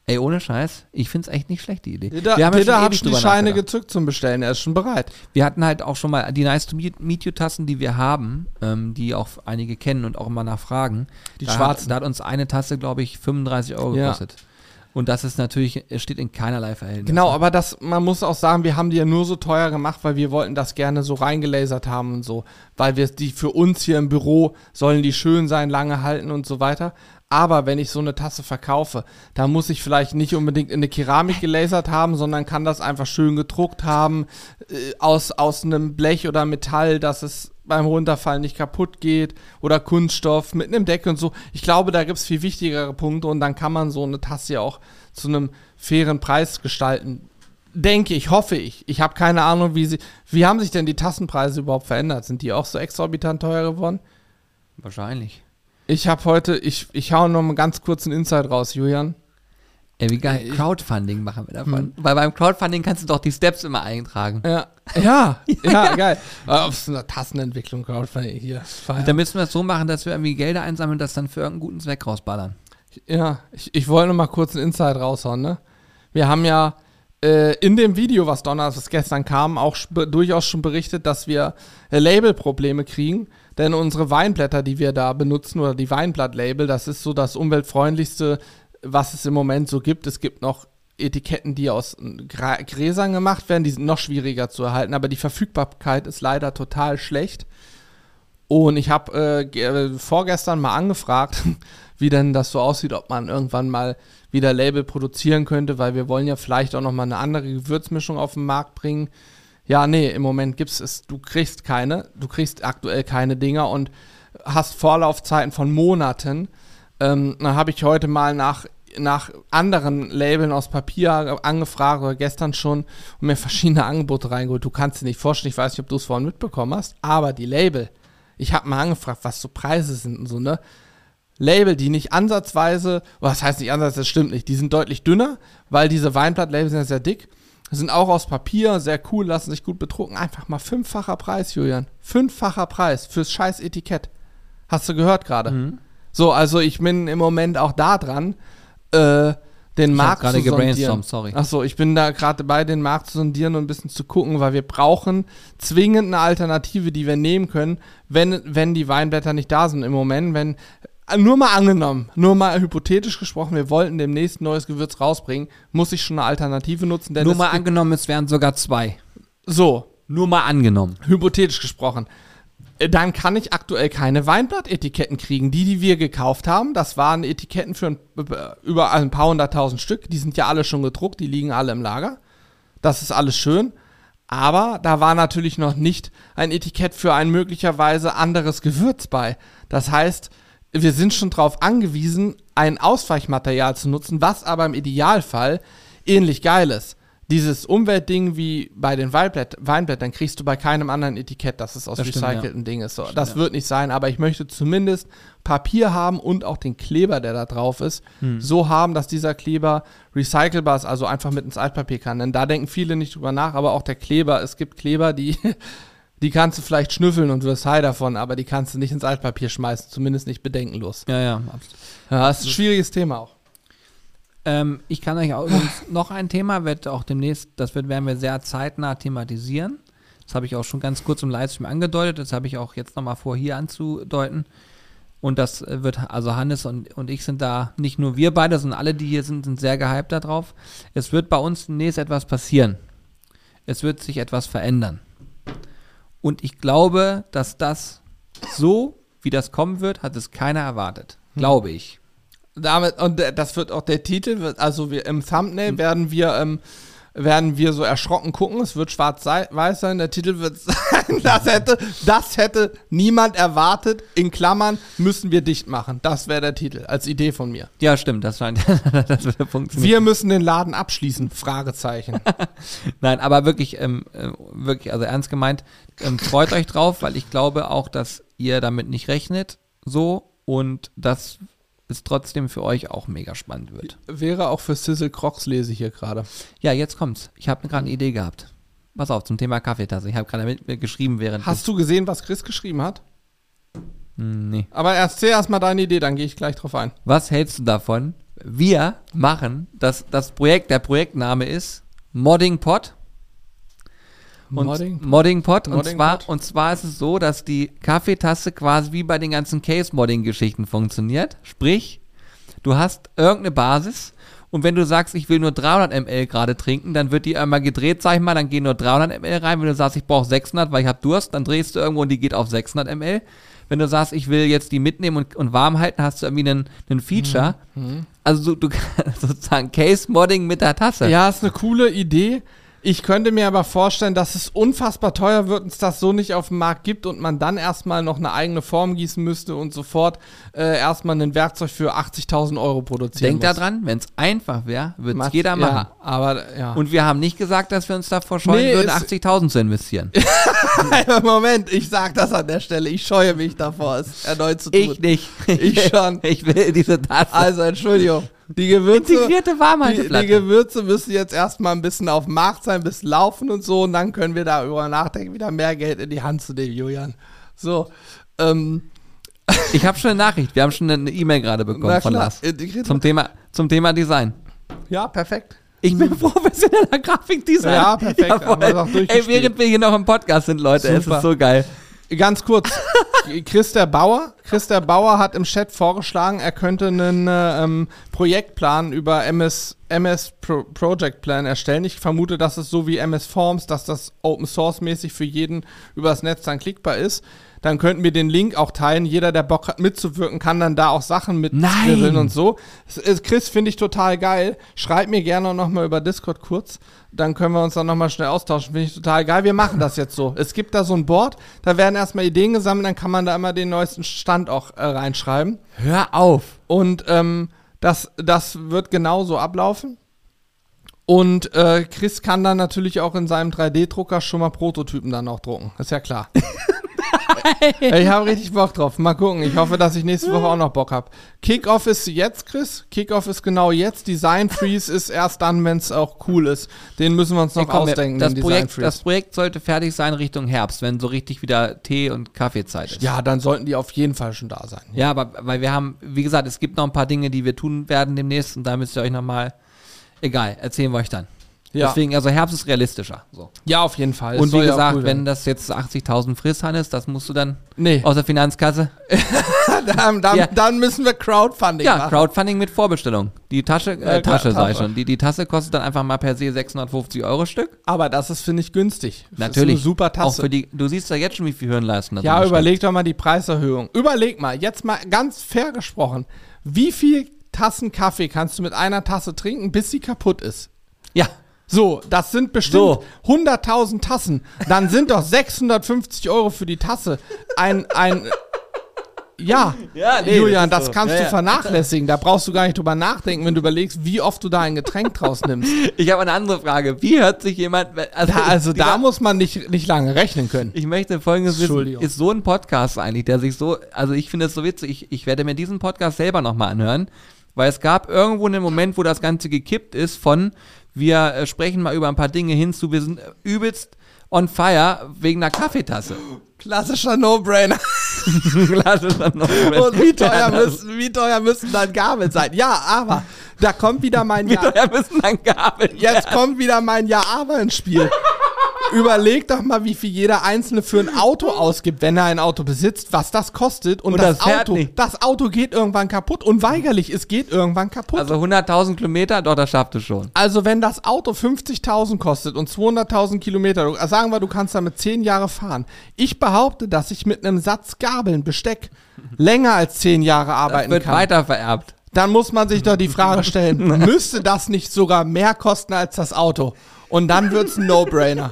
Ey, ohne Scheiß, ich finde es echt nicht schlecht, die Idee. Dida, wir haben ja Dida schon hat die Scheine gezückt zum Bestellen. Er ist schon bereit. Wir hatten halt auch schon mal die Nice to Meet, meet You Tassen, die wir haben, ähm, die auch einige kennen und auch immer nachfragen. Die da schwarzen. Hat, da hat uns eine Tasse, glaube ich, 35 Euro Ja. gekostet. Und das ist natürlich, es steht in keinerlei Verhältnis. Genau, aber das, man muss auch sagen, wir haben die ja nur so teuer gemacht, weil wir wollten das gerne so reingelasert haben und so. Weil wir die für uns hier im Büro sollen die schön sein, lange halten und so weiter. Aber wenn ich so eine Tasse verkaufe, da muss ich vielleicht nicht unbedingt in eine Keramik gelasert haben, sondern kann das einfach schön gedruckt haben, äh, aus, aus einem Blech oder Metall, dass es beim Runterfallen nicht kaputt geht oder Kunststoff mit einem Deckel und so. Ich glaube, da gibt es viel wichtigere Punkte und dann kann man so eine Tasse ja auch zu einem fairen Preis gestalten. Denke ich, hoffe ich. Ich habe keine Ahnung, wie sie. Wie haben sich denn die Tassenpreise überhaupt verändert? Sind die auch so exorbitant teuer geworden? Wahrscheinlich. Ich habe heute, ich, ich hau noch mal ganz kurz einen Insight raus, Julian. Ey, wie geil. Crowdfunding machen wir davon. Weil beim Crowdfunding kannst du doch die Steps immer eintragen. Ja, ja, ja, geil. Auf so einer Tassenentwicklung, Crowdfunding hier. Dann müssen wir das so machen, dass wir irgendwie Gelder einsammeln und das dann für irgendeinen guten Zweck rausballern. Ja, ich, ich wollte noch mal kurz einen Insight raushauen, ne? Wir haben ja äh, in dem Video, was Donnerstag, was gestern kam, auch durchaus schon berichtet, dass wir äh, Labelprobleme kriegen. Denn unsere Weinblätter, die wir da benutzen, oder die Weinblattlabel, das ist so das umweltfreundlichste, was es im Moment so gibt. Es gibt noch Etiketten, die aus Gräsern gemacht werden, die sind noch schwieriger zu erhalten, aber die Verfügbarkeit ist leider total schlecht. Und ich habe äh, äh, vorgestern mal angefragt, wie denn das so aussieht, ob man irgendwann mal wieder Label produzieren könnte, weil wir wollen ja vielleicht auch noch mal eine andere Gewürzmischung auf den Markt bringen. ja, nee, im Moment gibt's es, du kriegst keine, du kriegst aktuell keine Dinger und hast Vorlaufzeiten von Monaten. Ähm, dann habe ich heute mal nach, nach anderen Labeln aus Papier angefragt oder gestern schon und mir verschiedene Angebote reingeholt. Du kannst dir nicht vorstellen, ich weiß nicht, ob du es vorhin mitbekommen hast, aber die Label, ich habe mal angefragt, was so Preise sind und so, ne? Label, die nicht ansatzweise, was heißt nicht ansatzweise, das stimmt nicht, die sind deutlich dünner, weil diese Weinblatt-Label sind ja sehr dick sind auch aus Papier, sehr cool, lassen sich gut bedrucken. Einfach mal fünffacher Preis, Julian. Fünffacher Preis fürs scheiß Etikett. Hast du gehört gerade? Mhm. So, also ich bin im Moment auch da dran, äh, den ich Markt zu sondieren. sorry. Achso, ich bin da gerade dabei, den Markt zu sondieren und ein bisschen zu gucken, weil wir brauchen zwingend eine Alternative, die wir nehmen können, wenn, wenn die Weinblätter nicht da sind im Moment. Wenn nur mal angenommen, nur mal hypothetisch gesprochen, wir wollten demnächst ein neues Gewürz rausbringen, muss ich schon eine Alternative nutzen. nur mal angenommen, es wären sogar zwei. So. Nur mal angenommen. Hypothetisch gesprochen. Äh, dann kann ich aktuell keine Weinblattetiketten kriegen. Die, die wir gekauft haben, das waren Etiketten für ein, über ein paar hunderttausend Stück. Die sind ja alle schon gedruckt, die liegen alle im Lager. Das ist alles schön. Aber da war natürlich noch nicht ein Etikett für ein möglicherweise anderes Gewürz bei. Das heißt, wir sind schon darauf angewiesen, ein Ausweichmaterial zu nutzen, was aber im Idealfall ähnlich geil ist. Dieses Umweltding wie bei den Weinblätt Weinblättern kriegst du bei keinem anderen Etikett, dass es aus das recycelten ja. Dingen ist. So, das stimmt, wird nicht sein, aber ich möchte zumindest Papier haben und auch den Kleber, der da drauf ist, hm. so haben, dass dieser Kleber recycelbar ist, also einfach mit ins Altpapier kann. Denn da denken viele nicht drüber nach, aber auch der Kleber, es gibt Kleber, die die kannst du vielleicht schnüffeln und wirst high davon, aber die kannst du nicht ins Altpapier schmeißen, zumindest nicht bedenkenlos. Ja, ja, absolut. Ja, das ist ein schwieriges Thema auch. Ähm, ich kann euch auch noch ein Thema, wird auch demnächst, das wird, werden wir sehr zeitnah thematisieren. Das habe ich auch schon ganz kurz im Livestream angedeutet, das habe ich auch jetzt nochmal vor, hier anzudeuten. Und das wird, also Hannes und, und ich sind da, nicht nur wir beide, sondern alle, die hier sind, sind sehr gehypt darauf. Es wird bei uns demnächst etwas passieren. Es wird sich etwas verändern. Und ich glaube, dass das so, wie das kommen wird, hat es keiner erwartet. Hm. Glaube ich. Damit, und das wird auch der Titel, also wir, im Thumbnail hm. werden wir ähm, werden wir so erschrocken gucken. Es wird schwarz-weiß sein. Der Titel wird sein, das hätte, das hätte niemand erwartet. In Klammern müssen wir dicht machen. Das wäre der Titel als Idee von mir. Ja, stimmt. Das scheint, das würde funktionieren. Wir müssen den Laden abschließen. Fragezeichen. Nein, aber wirklich, ähm, äh, wirklich, also ernst gemeint, ähm, freut euch drauf, weil ich glaube auch, dass ihr damit nicht rechnet. So und das es trotzdem für euch auch mega spannend wird. Wäre auch für Sizzle Crocs lese ich hier gerade. Ja, jetzt kommt's. Ich habe gerade eine Idee gehabt. Pass auf, zum Thema Kaffeetasse. Ich habe gerade mit mir geschrieben, während. Hast du gesehen, was Chris geschrieben hat? Hm, nee. Aber erzähl erstmal deine Idee, dann gehe ich gleich drauf ein. Was hältst du davon? Wir machen, das, das Projekt, der Projektname ist Modding Pod. Und Modding, Modding Pod. und, zwar, Pod. und zwar ist es so, dass die Kaffeetasse quasi wie bei den ganzen Case-Modding-Geschichten funktioniert. Sprich, du hast irgendeine Basis und wenn du sagst, ich will nur 300 ml gerade trinken, dann wird die einmal gedreht, sag ich mal, dann gehen nur 300 ml rein. Wenn du sagst, ich brauche 600, weil ich habe Durst, dann drehst du irgendwo und die geht auf 600 ml. Wenn du sagst, ich will jetzt die mitnehmen und, und warm halten, hast du irgendwie einen, einen Feature. Mhm. mhm. Also du, du sozusagen Case-Modding mit der Tasse. Ja, ist eine coole Idee. Ich könnte mir aber vorstellen, dass es unfassbar teuer wird, und es das so nicht auf dem Markt gibt und man dann erstmal noch eine eigene Form gießen müsste und sofort äh, erstmal ein Werkzeug für 80.000 Euro produzieren Denk muss. daran, wenn es einfach wäre, würde es jeder machen. Ja, aber, ja. Und wir haben nicht gesagt, dass wir uns davor scheuen nee, würden, 80.000 zu investieren. Moment, ich sag das an der Stelle. Ich scheue mich davor, es erneut zu tun. Ich nicht. Ich schon. Ich will diese Tasse. Also, Entschuldigung. Die Gewürze, Integrierte Warmhalteplatte. Die, die Gewürze müssen jetzt erstmal ein bisschen auf dem Markt sein, ein bisschen laufen und so. Und dann können wir darüber nachdenken, wieder mehr Geld in die Hand zu nehmen, Julian. So. Ähm. Ich habe schon eine Nachricht. Wir haben schon eine E-Mail gerade bekommen von Lars. Zum Thema, zum Thema Design. Ja, perfekt. Ich bin professioneller Grafikdesigner. Ja, perfekt. Ey, während wir hier noch im Podcast sind, Leute, Super. es ist so geil. Ganz kurz, Chris der Bauer. Chris der Bauer hat im Chat vorgeschlagen, er könnte einen äh, ähm, Projektplan über MS MS Pro Project Plan erstellen. Ich vermute, dass es so wie MS Forms, dass das Open Source mäßig für jeden übers Netz dann klickbar ist. Dann könnten wir den Link auch teilen. Jeder, der Bock hat mitzuwirken, kann dann da auch Sachen mit Nein. und so. Chris, finde ich total geil. Schreib mir gerne noch mal über Discord kurz. Dann können wir uns dann noch mal schnell austauschen. Finde ich total geil. Wir machen das jetzt so. Es gibt da so ein Board, da werden erstmal Ideen gesammelt, dann kann man da immer den neuesten Stand auch äh, reinschreiben. Hör auf. Und ähm, das, das wird genauso ablaufen. Und äh, Chris kann dann natürlich auch in seinem 3D-Drucker schon mal Prototypen dann auch drucken. Ist ja klar. ich habe richtig Bock drauf. Mal gucken. Ich hoffe, dass ich nächste Woche auch noch Bock habe. Kickoff ist jetzt, Chris. Kickoff ist genau jetzt. Design Freeze ist erst dann, wenn es auch cool ist. Den müssen wir uns noch Ey, komm, ausdenken. das, Projekt, das. Projekt sollte fertig sein Richtung Herbst, wenn so richtig wieder Tee- und Kaffeezeit ist. Ja, dann sollten die auf jeden Fall schon da sein. Ja, aber weil wir haben, wie gesagt, es gibt noch ein paar Dinge, die wir tun werden demnächst und da müsst ihr euch nochmal, egal, erzählen wir euch dann. Ja, Deswegen, also Herbst ist realistischer. So. ja auf jeden Fall. Und wie ja auch gesagt, cool wenn das jetzt 80.000 Frisshahn ist, das musst du dann Nee, aus der Finanzkasse. dann, dann, Ja. dann müssen wir Crowdfunding Ja, machen. Crowdfunding mit Vorbestellung. Die Tasche, äh, Ja, klar, Tasche sei Tasche. schon. Die, die Tasse kostet dann einfach mal per se 650 Euro Stück. Aber das ist, finde ich, günstig. Das Natürlich. Ist eine super Auch Tasse. für die, du siehst ja jetzt schon, wie viel Hirnleistung das ja, überleg doch mal die Preiserhöhung. Überleg mal, jetzt mal ganz fair gesprochen. Wie viel Tassen Kaffee kannst du mit einer Tasse trinken, bis sie kaputt ist? Ja, So, das sind bestimmt So. 100.000 Tassen. Dann sind doch 650 Euro für die Tasse ein, ein, ja, Ja, nee, Julian, das so. kannst Ja, du ja. vernachlässigen. Da brauchst du gar nicht drüber nachdenken, wenn du überlegst, wie oft du da ein Getränk draus nimmst. ich habe eine andere Frage. Wie hört sich jemand, also, Da, also da muss man nicht, nicht lange rechnen können. Ich möchte folgendes wissen. Ist so ein Podcast eigentlich, der sich so, also ich finde es so witzig, ich, ich werde mir diesen Podcast selber nochmal anhören, weil es gab irgendwo einen Moment, wo das Ganze gekippt ist von, wir äh, sprechen mal über ein paar Dinge hin zu, wir sind äh, übelst on fire wegen einer Kaffeetasse. Klassischer No-Brainer. Dann noch Und wie teuer, müssen, wie teuer müssen dann Gabeln sein? Ja, aber da kommt wieder mein Wie Ja. teuer müssen dann Gabeln Jetzt kommt wieder mein Ja, aber ins Spiel. Überleg doch mal, wie viel jeder Einzelne für ein Auto ausgibt, wenn er ein Auto besitzt, was das kostet. Und, Und das, das Auto, nicht. das Auto geht irgendwann kaputt. Unweigerlich, es geht irgendwann kaputt. Also 100.000 Kilometer, doch, das schafft es schon. Also wenn das Auto 50.000 kostet und 200.000 Kilometer, sagen wir, du kannst damit 10 Jahre fahren. Ich behaupte, dass ich mit einem Satz Gabeln, Besteck länger als 10 Jahre arbeiten Wird kann. weiter vererbt. Dann muss man sich doch die Frage stellen, müsste das nicht sogar mehr kosten als das Auto? Und dann wird's ein No-Brainer.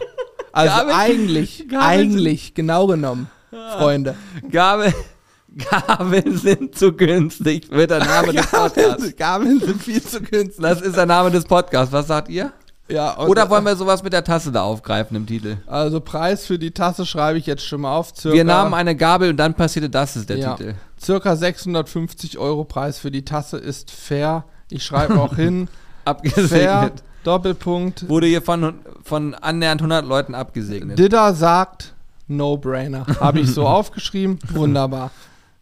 Also Gabeln- eigentlich, Gabeln- eigentlich, genau genommen, Freunde. Gabel, Gabeln sind zu günstig, wird der Name des Podcasts. Gabeln, sind viel zu günstig. Das ist der Name des Podcasts. Was sagt ihr? Ja, Oder wollen wir sowas mit der Tasse da aufgreifen im Titel? Also Preis für die Tasse schreibe ich jetzt schon mal auf. Circa, Wir nahmen eine Gabel und dann passierte das, ist der ja, Titel. Circa 650 Euro Preis für die Tasse ist fair. Ich schreibe auch hin. fair, Abgesegnet. Doppelpunkt. Wurde hier von, von annähernd 100 Leuten abgesegnet. Didda sagt No-Brainer. Habe ich so aufgeschrieben. Wunderbar.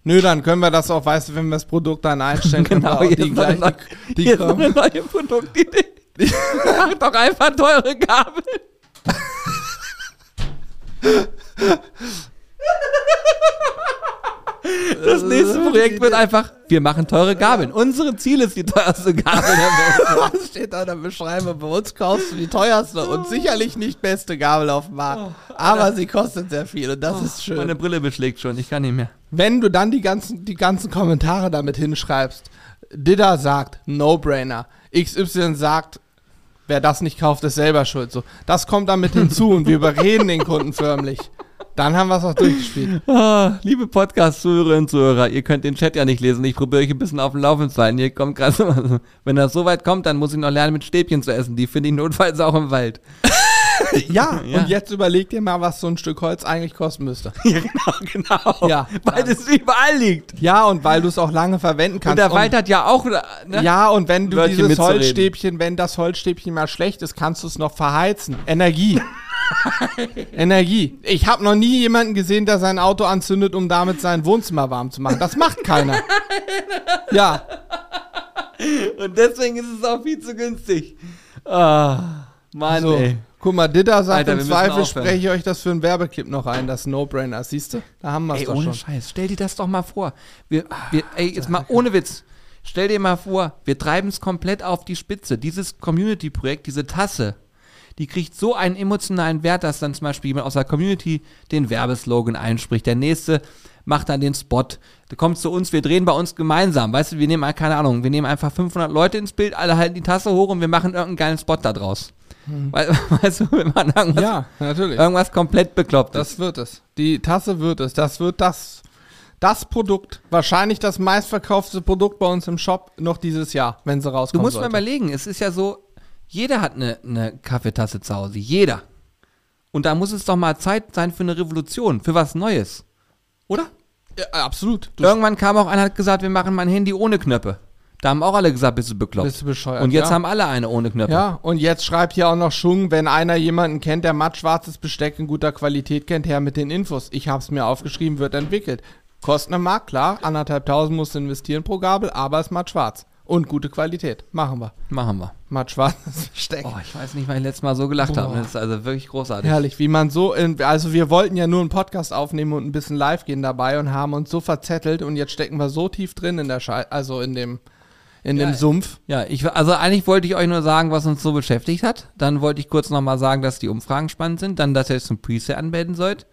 Nö, dann können wir das auch, weißt du, wenn wir das Produkt dann einstellen, können wir die gleichen. neue- die hier eine neue Produktidee. Mach doch einfach teure Gabel. Das nächste Projekt wird einfach, wir machen teure Gabeln. Unsere Ziel ist die teuerste Gabel der Welt. Was steht da in der Beschreibung? Bei uns kaufst du die teuerste und sicherlich nicht beste Gabel auf dem Markt. Aber sie kostet sehr viel und das ist schön. Meine Brille beschlägt schon, ich kann nicht mehr. Wenn du dann die ganzen, die ganzen Kommentare damit hinschreibst, Didda sagt, No-Brainer. XY sagt, wer das nicht kauft, ist selber schuld. So, das kommt damit hinzu und wir überreden den Kunden förmlich. Dann haben wir es auch durchgespielt. Ah, liebe Podcast-Zuhörerinnen und Zuhörer, ihr könnt den Chat ja nicht lesen. Ich probiere euch ein bisschen auf dem Laufenden zu halten. Hier kommt gerade, wenn das so weit kommt, dann muss ich noch lernen, mit Stäbchen zu essen. Die finde ich notfalls auch im Wald. Ja, Ja. und jetzt überleg dir mal, was so ein Stück Holz eigentlich kosten müsste. Ja, genau, genau. Ja. Weil es überall liegt. Ja, und weil du es auch lange verwenden kannst. Und der Wald hat ja auch. Ne? Ja, und wenn du Wörtchen dieses mitzureden. Holzstäbchen, wenn das Holzstäbchen mal schlecht ist, kannst du es noch verheizen. Energie. Energie. Ich habe noch nie jemanden gesehen, der sein Auto anzündet, um damit sein Wohnzimmer warm zu machen. Das macht keiner. Ja, Und deswegen ist es auch viel zu günstig. Ah, Mann, so. ey. Guck mal, Didda sagt, Alter, im Zweifel spreche ich euch das für einen Werbeclip noch ein, das No-Brainer. Siehst du? Da haben wir es Ey, doch ohne schon. Scheiß, stell dir das doch mal vor. Wir, wir, ey, jetzt mal ohne Witz. Stell dir mal vor, wir treiben es komplett auf die Spitze. Dieses Community-Projekt, diese Tasse, die kriegt so einen emotionalen Wert, dass dann zum Beispiel jemand aus der Community den Werbeslogan einspricht. Der nächste macht dann den Spot. Du kommst zu uns, wir drehen bei uns gemeinsam. Weißt du, wir nehmen, keine Ahnung, wir nehmen einfach 500 Leute ins Bild, alle halten die Tasse hoch und wir machen irgendeinen geilen Spot da draus. Hm. Weißt du, wenn man irgendwas, ja, natürlich. irgendwas komplett bekloppt Das wird es. Die Tasse wird es. Das wird das, das Produkt, wahrscheinlich das meistverkaufte Produkt bei uns im Shop noch dieses Jahr, wenn sie rauskommt. Du musst sollte. mal überlegen, es ist ja so, jeder hat eine, eine Kaffeetasse zu Hause. Jeder. Und da muss es doch mal Zeit sein für eine Revolution, für was Neues. Oder? Ja, absolut. Du Irgendwann kam auch einer und hat gesagt, wir machen mein Handy ohne Knöpfe. Da haben auch alle gesagt, bist du bekloppt. Bist du bescheuert. Und jetzt ja. haben alle eine ohne Knöpfe. Ja, und jetzt schreibt hier auch noch Schung, wenn einer jemanden kennt, der matt-schwarzes Besteck in guter Qualität kennt, her mit den Infos. Ich hab's mir aufgeschrieben, wird entwickelt. Kosten im Markt, klar, anderthalb tausend musst du investieren pro Gabel, aber es matt-schwarz. Und gute Qualität. Machen wir. Machen wir. Matt schwarzes Besteck. Oh, ich weiß nicht, weil ich letztes Mal so gelacht habe. Das ist also wirklich großartig. Herrlich, wie man so, in, also wir wollten ja nur einen Podcast aufnehmen und ein bisschen live gehen dabei und haben uns so verzettelt und jetzt stecken wir so tief drin in der Schei also in dem, in ja, dem Sumpf. Ja, ich, also eigentlich wollte ich euch nur sagen, was uns so beschäftigt hat. Dann wollte ich kurz nochmal sagen, dass die Umfragen spannend sind. Dann, dass ihr jetzt zum Preset anmelden sollt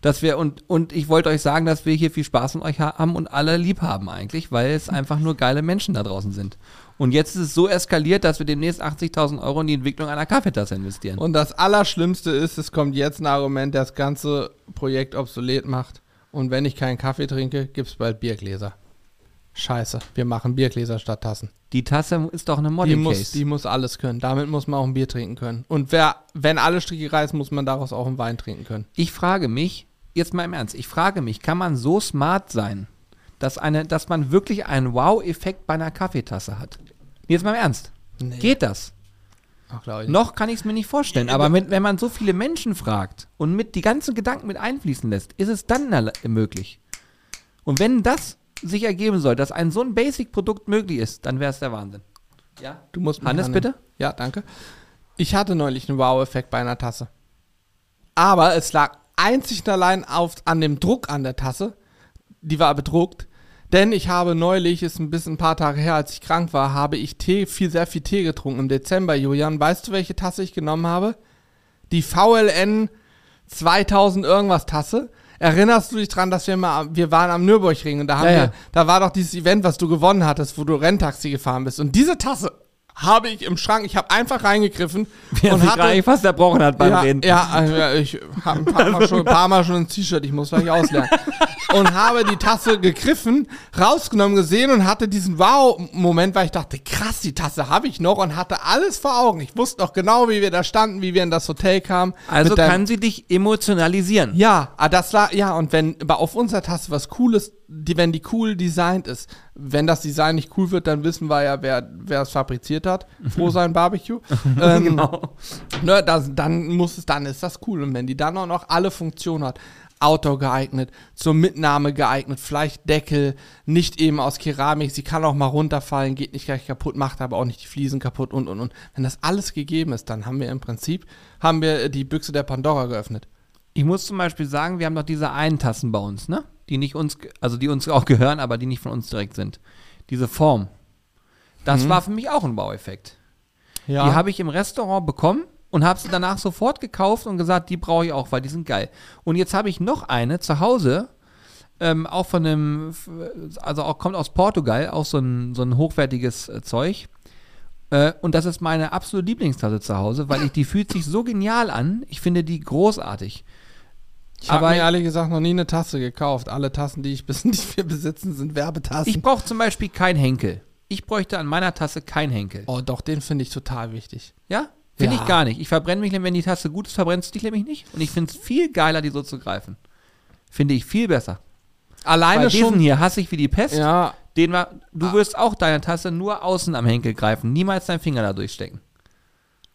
dass wir und, und ich wollte euch sagen, dass wir hier viel Spaß mit euch haben und alle lieb haben eigentlich, weil es einfach nur geile Menschen da draußen sind. Und jetzt ist es so eskaliert, dass wir demnächst 80.000 Euro in die Entwicklung einer Kaffeetasse investieren. Und das Allerschlimmste ist, es kommt jetzt ein Argument, das ganze Projekt obsolet macht. Und wenn ich keinen Kaffee trinke, gibt es bald Biergläser. Scheiße, wir machen Biergläser statt Tassen. Die Tasse ist doch eine Model die muss, Die muss alles können. Damit muss man auch ein Bier trinken können. Und wer, wenn alle Stricke reißen, muss man daraus auch einen Wein trinken können. Ich frage mich, jetzt mal im Ernst, ich frage mich, kann man so smart sein, dass, eine, dass man wirklich einen Wow-Effekt bei einer Kaffeetasse hat? Jetzt mal im Ernst. Nee. Geht das? Ach, Noch kann ich es mir nicht vorstellen, aber mit, wenn man so viele Menschen fragt und mit die ganzen Gedanken mit einfließen lässt, ist es dann möglich. Und wenn das sich ergeben soll, dass ein so ein Basic-Produkt möglich ist, dann wäre es der Wahnsinn. Ja? Du musst Hannes, Hannes, bitte? Ja, danke. Ich hatte neulich einen Wow-Effekt bei einer Tasse. Aber es lag einzig und allein auf, an dem Druck an der Tasse. Die war bedruckt. Denn ich habe neulich, ist ein bisschen ein paar Tage her, als ich krank war, habe ich Tee, viel, sehr viel Tee getrunken im Dezember, Julian. Weißt du, welche Tasse ich genommen habe? Die VLN 2000 irgendwas Tasse. Erinnerst du dich dran, dass wir mal, wir waren am Nürburgring und da haben ja, wir, da war doch dieses Event, was du gewonnen hattest, wo du Renntaxi gefahren bist. Und diese Tasse habe ich im Schrank. Ich habe einfach reingegriffen Wer und hatte eigentlich fast erbrochen hat beim ja, Reden. Ja, also, ich habe ein paar Mal, schon, ein paar Mal schon ein T-Shirt. Ich muss vielleicht auslernen. und habe die Tasse gegriffen, rausgenommen, gesehen und hatte diesen Wow-Moment, weil ich dachte, krass, die Tasse habe ich noch und hatte alles vor Augen. Ich wusste noch genau, wie wir da standen, wie wir in das Hotel kamen. Also kann sie dich emotionalisieren. Ja, ah, das war, ja, und wenn auf unserer Tasse was Cooles die, wenn die cool designt ist. Wenn das Design nicht cool wird, dann wissen wir ja, wer, wer es fabriziert hat. Froh sein Barbecue. ähm, genau. Ne, das, dann muss es, dann ist das cool. Und wenn die dann auch noch alle Funktionen hat, Outdoor geeignet, zur Mitnahme geeignet, vielleicht Deckel, nicht eben aus Keramik, sie kann auch mal runterfallen, geht nicht gleich kaputt, macht aber auch nicht die Fliesen kaputt und und und. Wenn das alles gegeben ist, dann haben wir im Prinzip, haben wir die Büchse der Pandora geöffnet. Ich muss zum Beispiel sagen, wir haben doch diese einen Tassen bei uns, ne? Die nicht uns, also die uns auch gehören, aber die nicht von uns direkt sind. Diese Form. Das mhm. war für mich auch ein Baueffekt. Ja. Die habe ich im Restaurant bekommen und habe sie danach sofort gekauft und gesagt, die brauche ich auch, weil die sind geil. Und jetzt habe ich noch eine zu Hause, ähm, auch von einem, also auch kommt aus Portugal, auch so ein, so ein hochwertiges äh, Zeug. Äh, und das ist meine absolute Lieblingstasse zu Hause, weil ich die fühlt sich so genial an. Ich finde die großartig. Ich habe mir ehrlich gesagt noch nie eine Tasse gekauft. Alle Tassen, die ich bis nicht wir besitzen, sind Werbetassen. Ich brauche zum Beispiel keinen Henkel. Ich bräuchte an meiner Tasse keinen Henkel. Oh, doch, den finde ich total wichtig. Ja? Finde ja. ich gar nicht. Ich verbrenne mich, wenn die Tasse gut ist, verbrennst du dich nämlich nicht. Und ich finde es viel geiler, die so zu greifen. Finde ich viel besser. Alleine Bei diesen schon. hier hasse ich wie die Pest. Ja. Den war, du ah. wirst auch deine Tasse nur außen am Henkel greifen, niemals deinen Finger da durchstecken.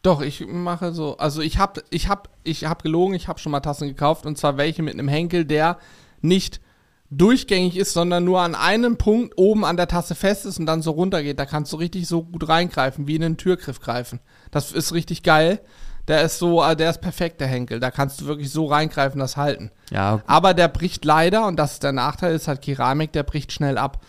Doch, ich mache so. Also ich habe ich hab, ich hab gelogen, ich habe schon mal Tassen gekauft und zwar welche mit einem Henkel, der nicht durchgängig ist, sondern nur an einem Punkt oben an der Tasse fest ist und dann so runter geht. Da kannst du richtig so gut reingreifen, wie in einen Türgriff greifen. Das ist richtig geil. Der ist so, äh, der ist perfekt, der Henkel. Da kannst du wirklich so reingreifen, das halten. Ja. Aber der bricht leider, und das ist der Nachteil, ist halt Keramik, der bricht schnell ab.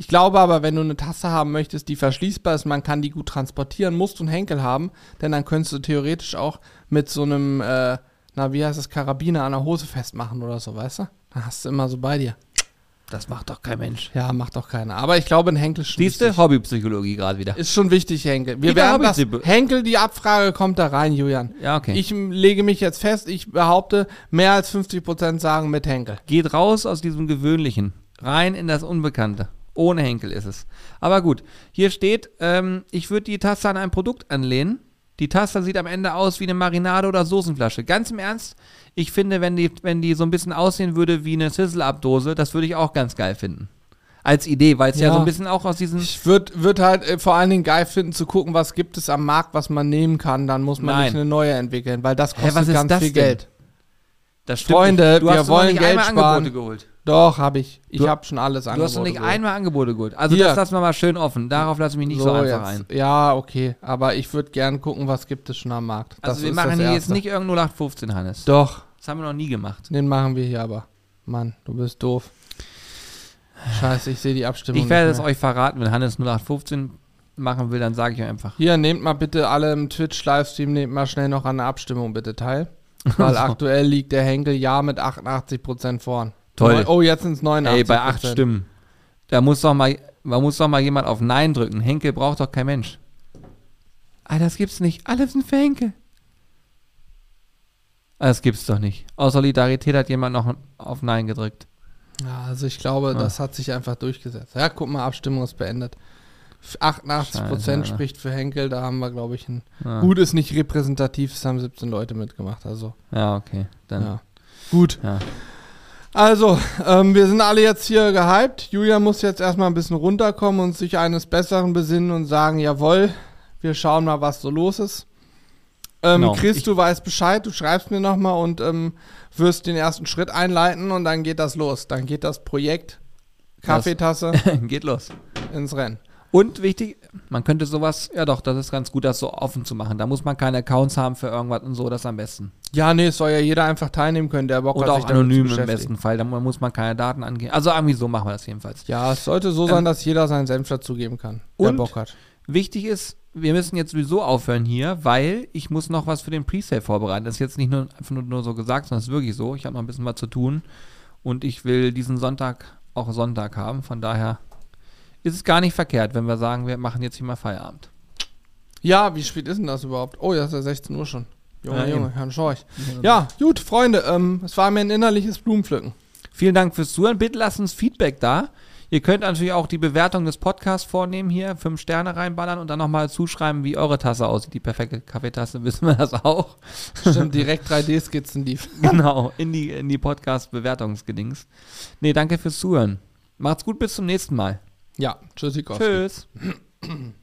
Ich glaube aber, wenn du eine Tasse haben möchtest, die verschließbar ist, man kann die gut transportieren, musst du einen Henkel haben, denn dann könntest du theoretisch auch mit so einem, äh, na, wie heißt das, Karabiner an der Hose festmachen oder so, weißt du? Dann hast du immer so bei dir. Das macht doch kein Mensch. Ja, macht doch keiner. Aber ich glaube, ein Henkel ist schon Siehst du, wichtig. Hobbypsychologie gerade wieder. Ist schon wichtig, Henkel. Wir werden das, Henkel, die Abfrage kommt da rein, Julian. Ja, okay. Ich lege mich jetzt fest, ich behaupte, mehr als 50% sagen mit Henkel. Geht raus aus diesem Gewöhnlichen, rein in das Unbekannte. Ohne Henkel ist es. Aber gut, hier steht, ähm, ich würde die Tasse an ein Produkt anlehnen. Die Tasse sieht am Ende aus wie eine Marinade- oder Soßenflasche. Ganz im Ernst, ich finde, wenn die, wenn die so ein bisschen aussehen würde wie eine Sizzle-Up-Dose, das würde ich auch ganz geil finden. Als Idee, weil es ja. Ja. so ein bisschen auch aus diesen. Ich würde würd halt äh, vor allen Dingen geil finden, zu gucken, was gibt es am Markt, was man nehmen kann. Dann muss man Nein. nicht eine neue entwickeln, weil das Hä, kostet ist ganz das viel denn? Geld. Das Freunde, nicht. Du wir hast wollen Geld sparen. Angebote geholt. Doch, habe ich. Ich habe schon alles Du hast doch nicht geholt. einmal Angebote geholt. Also Hier. das lassen wir mal schön offen. Darauf lasse ich mich nicht so, einfach ein. jetzt. Ja, okay. Aber ich würde gern gucken, was gibt es schon am Markt. Das Also wir machen hier jetzt nicht irgendein 0815, Hannes. Doch, Das haben wir noch nie gemacht. den machen wir hier aber. Mann, du bist doof. Scheiße, ich sehe die Abstimmung Ich werde es euch verraten, wenn Hannes 0815 machen will, dann sage ich euch einfach. Hier, nehmt mal bitte alle im Twitch-Livestream, nehmt mal schnell noch an der Abstimmung bitte teil. Weil aktuell liegt der Henkel ja mit 88% vorn. Toll. Oh, jetzt sind es 89%. Ey, bei acht Stimmen. Da muss doch mal, da muss doch mal jemand auf Nein drücken. Henkel braucht doch kein Mensch. Ah, das gibt's nicht. Alle sind für Henkel. Ah, Das gibt's doch nicht. Aus Solidarität hat jemand noch auf Nein gedrückt. Ja, also ich glaube, Ah. das hat sich einfach durchgesetzt. Ja, guck mal, Abstimmung ist beendet. F- 88% Scheiße, Alter. spricht für Henkel, da haben wir, glaube ich, ein. Ah. Gut, ist nicht repräsentativ, es haben 17 Leute mitgemacht, also. Ja, okay. Dann, Ja. Gut. ja. Also, ähm, wir sind alle jetzt hier gehypt. Julia muss jetzt erstmal ein bisschen runterkommen und sich eines Besseren besinnen und sagen, jawohl, wir schauen mal, was so los ist. Ähm, Genau. Chris, Ich- du weißt Bescheid, du schreibst mir nochmal und ähm, wirst den ersten Schritt einleiten und dann geht das los. Dann geht das Projekt Kaffeetasse Geht los. ins Rennen. Und wichtig, man könnte sowas, ja doch, das ist ganz gut, das so offen zu machen. Da muss man keine Accounts haben für irgendwas und so, das am besten. Ja, nee, es soll ja jeder einfach teilnehmen können, der Bock Oder hat, auch damit zu anonym im besten Fall, da mu- muss man keine Daten angehen. Also irgendwie so machen wir das jedenfalls. Ja, es sollte so sein, dass jeder seinen Senf dazugeben kann, der Ähm, Und- Bock hat. Wichtig ist, wir müssen jetzt sowieso aufhören hier, weil ich muss noch was für den Presale vorbereiten. Das ist jetzt nicht nur einfach nur, nur so gesagt, sondern es ist wirklich so. Ich habe noch ein bisschen was zu tun und ich will diesen Sonntag auch Sonntag haben. Von daher ist es gar nicht verkehrt, wenn wir sagen, wir machen jetzt hier mal Feierabend. Ja, wie spät ist denn das überhaupt? Oh, ja, ist ja 16 Uhr schon. Junge, Ja, Junge. Herrn Schorch. Ja, gut, Freunde, ähm, es war mir ein innerliches Blumenpflücken. Vielen Dank fürs Zuhören. Bitte lasst uns Feedback da. Ihr könnt natürlich auch die Bewertung des Podcasts vornehmen hier, fünf Sterne reinballern und dann nochmal zuschreiben, wie eure Tasse aussieht. Die perfekte Kaffeetasse, wissen wir das auch. Stimmt, direkt 3D-Skizzen lief. genau, in die, in die Podcast-Bewertungsgedings. Nee, danke fürs Zuhören. Macht's gut, bis zum nächsten Mal. Ja, tschüssikowski. Tschüss.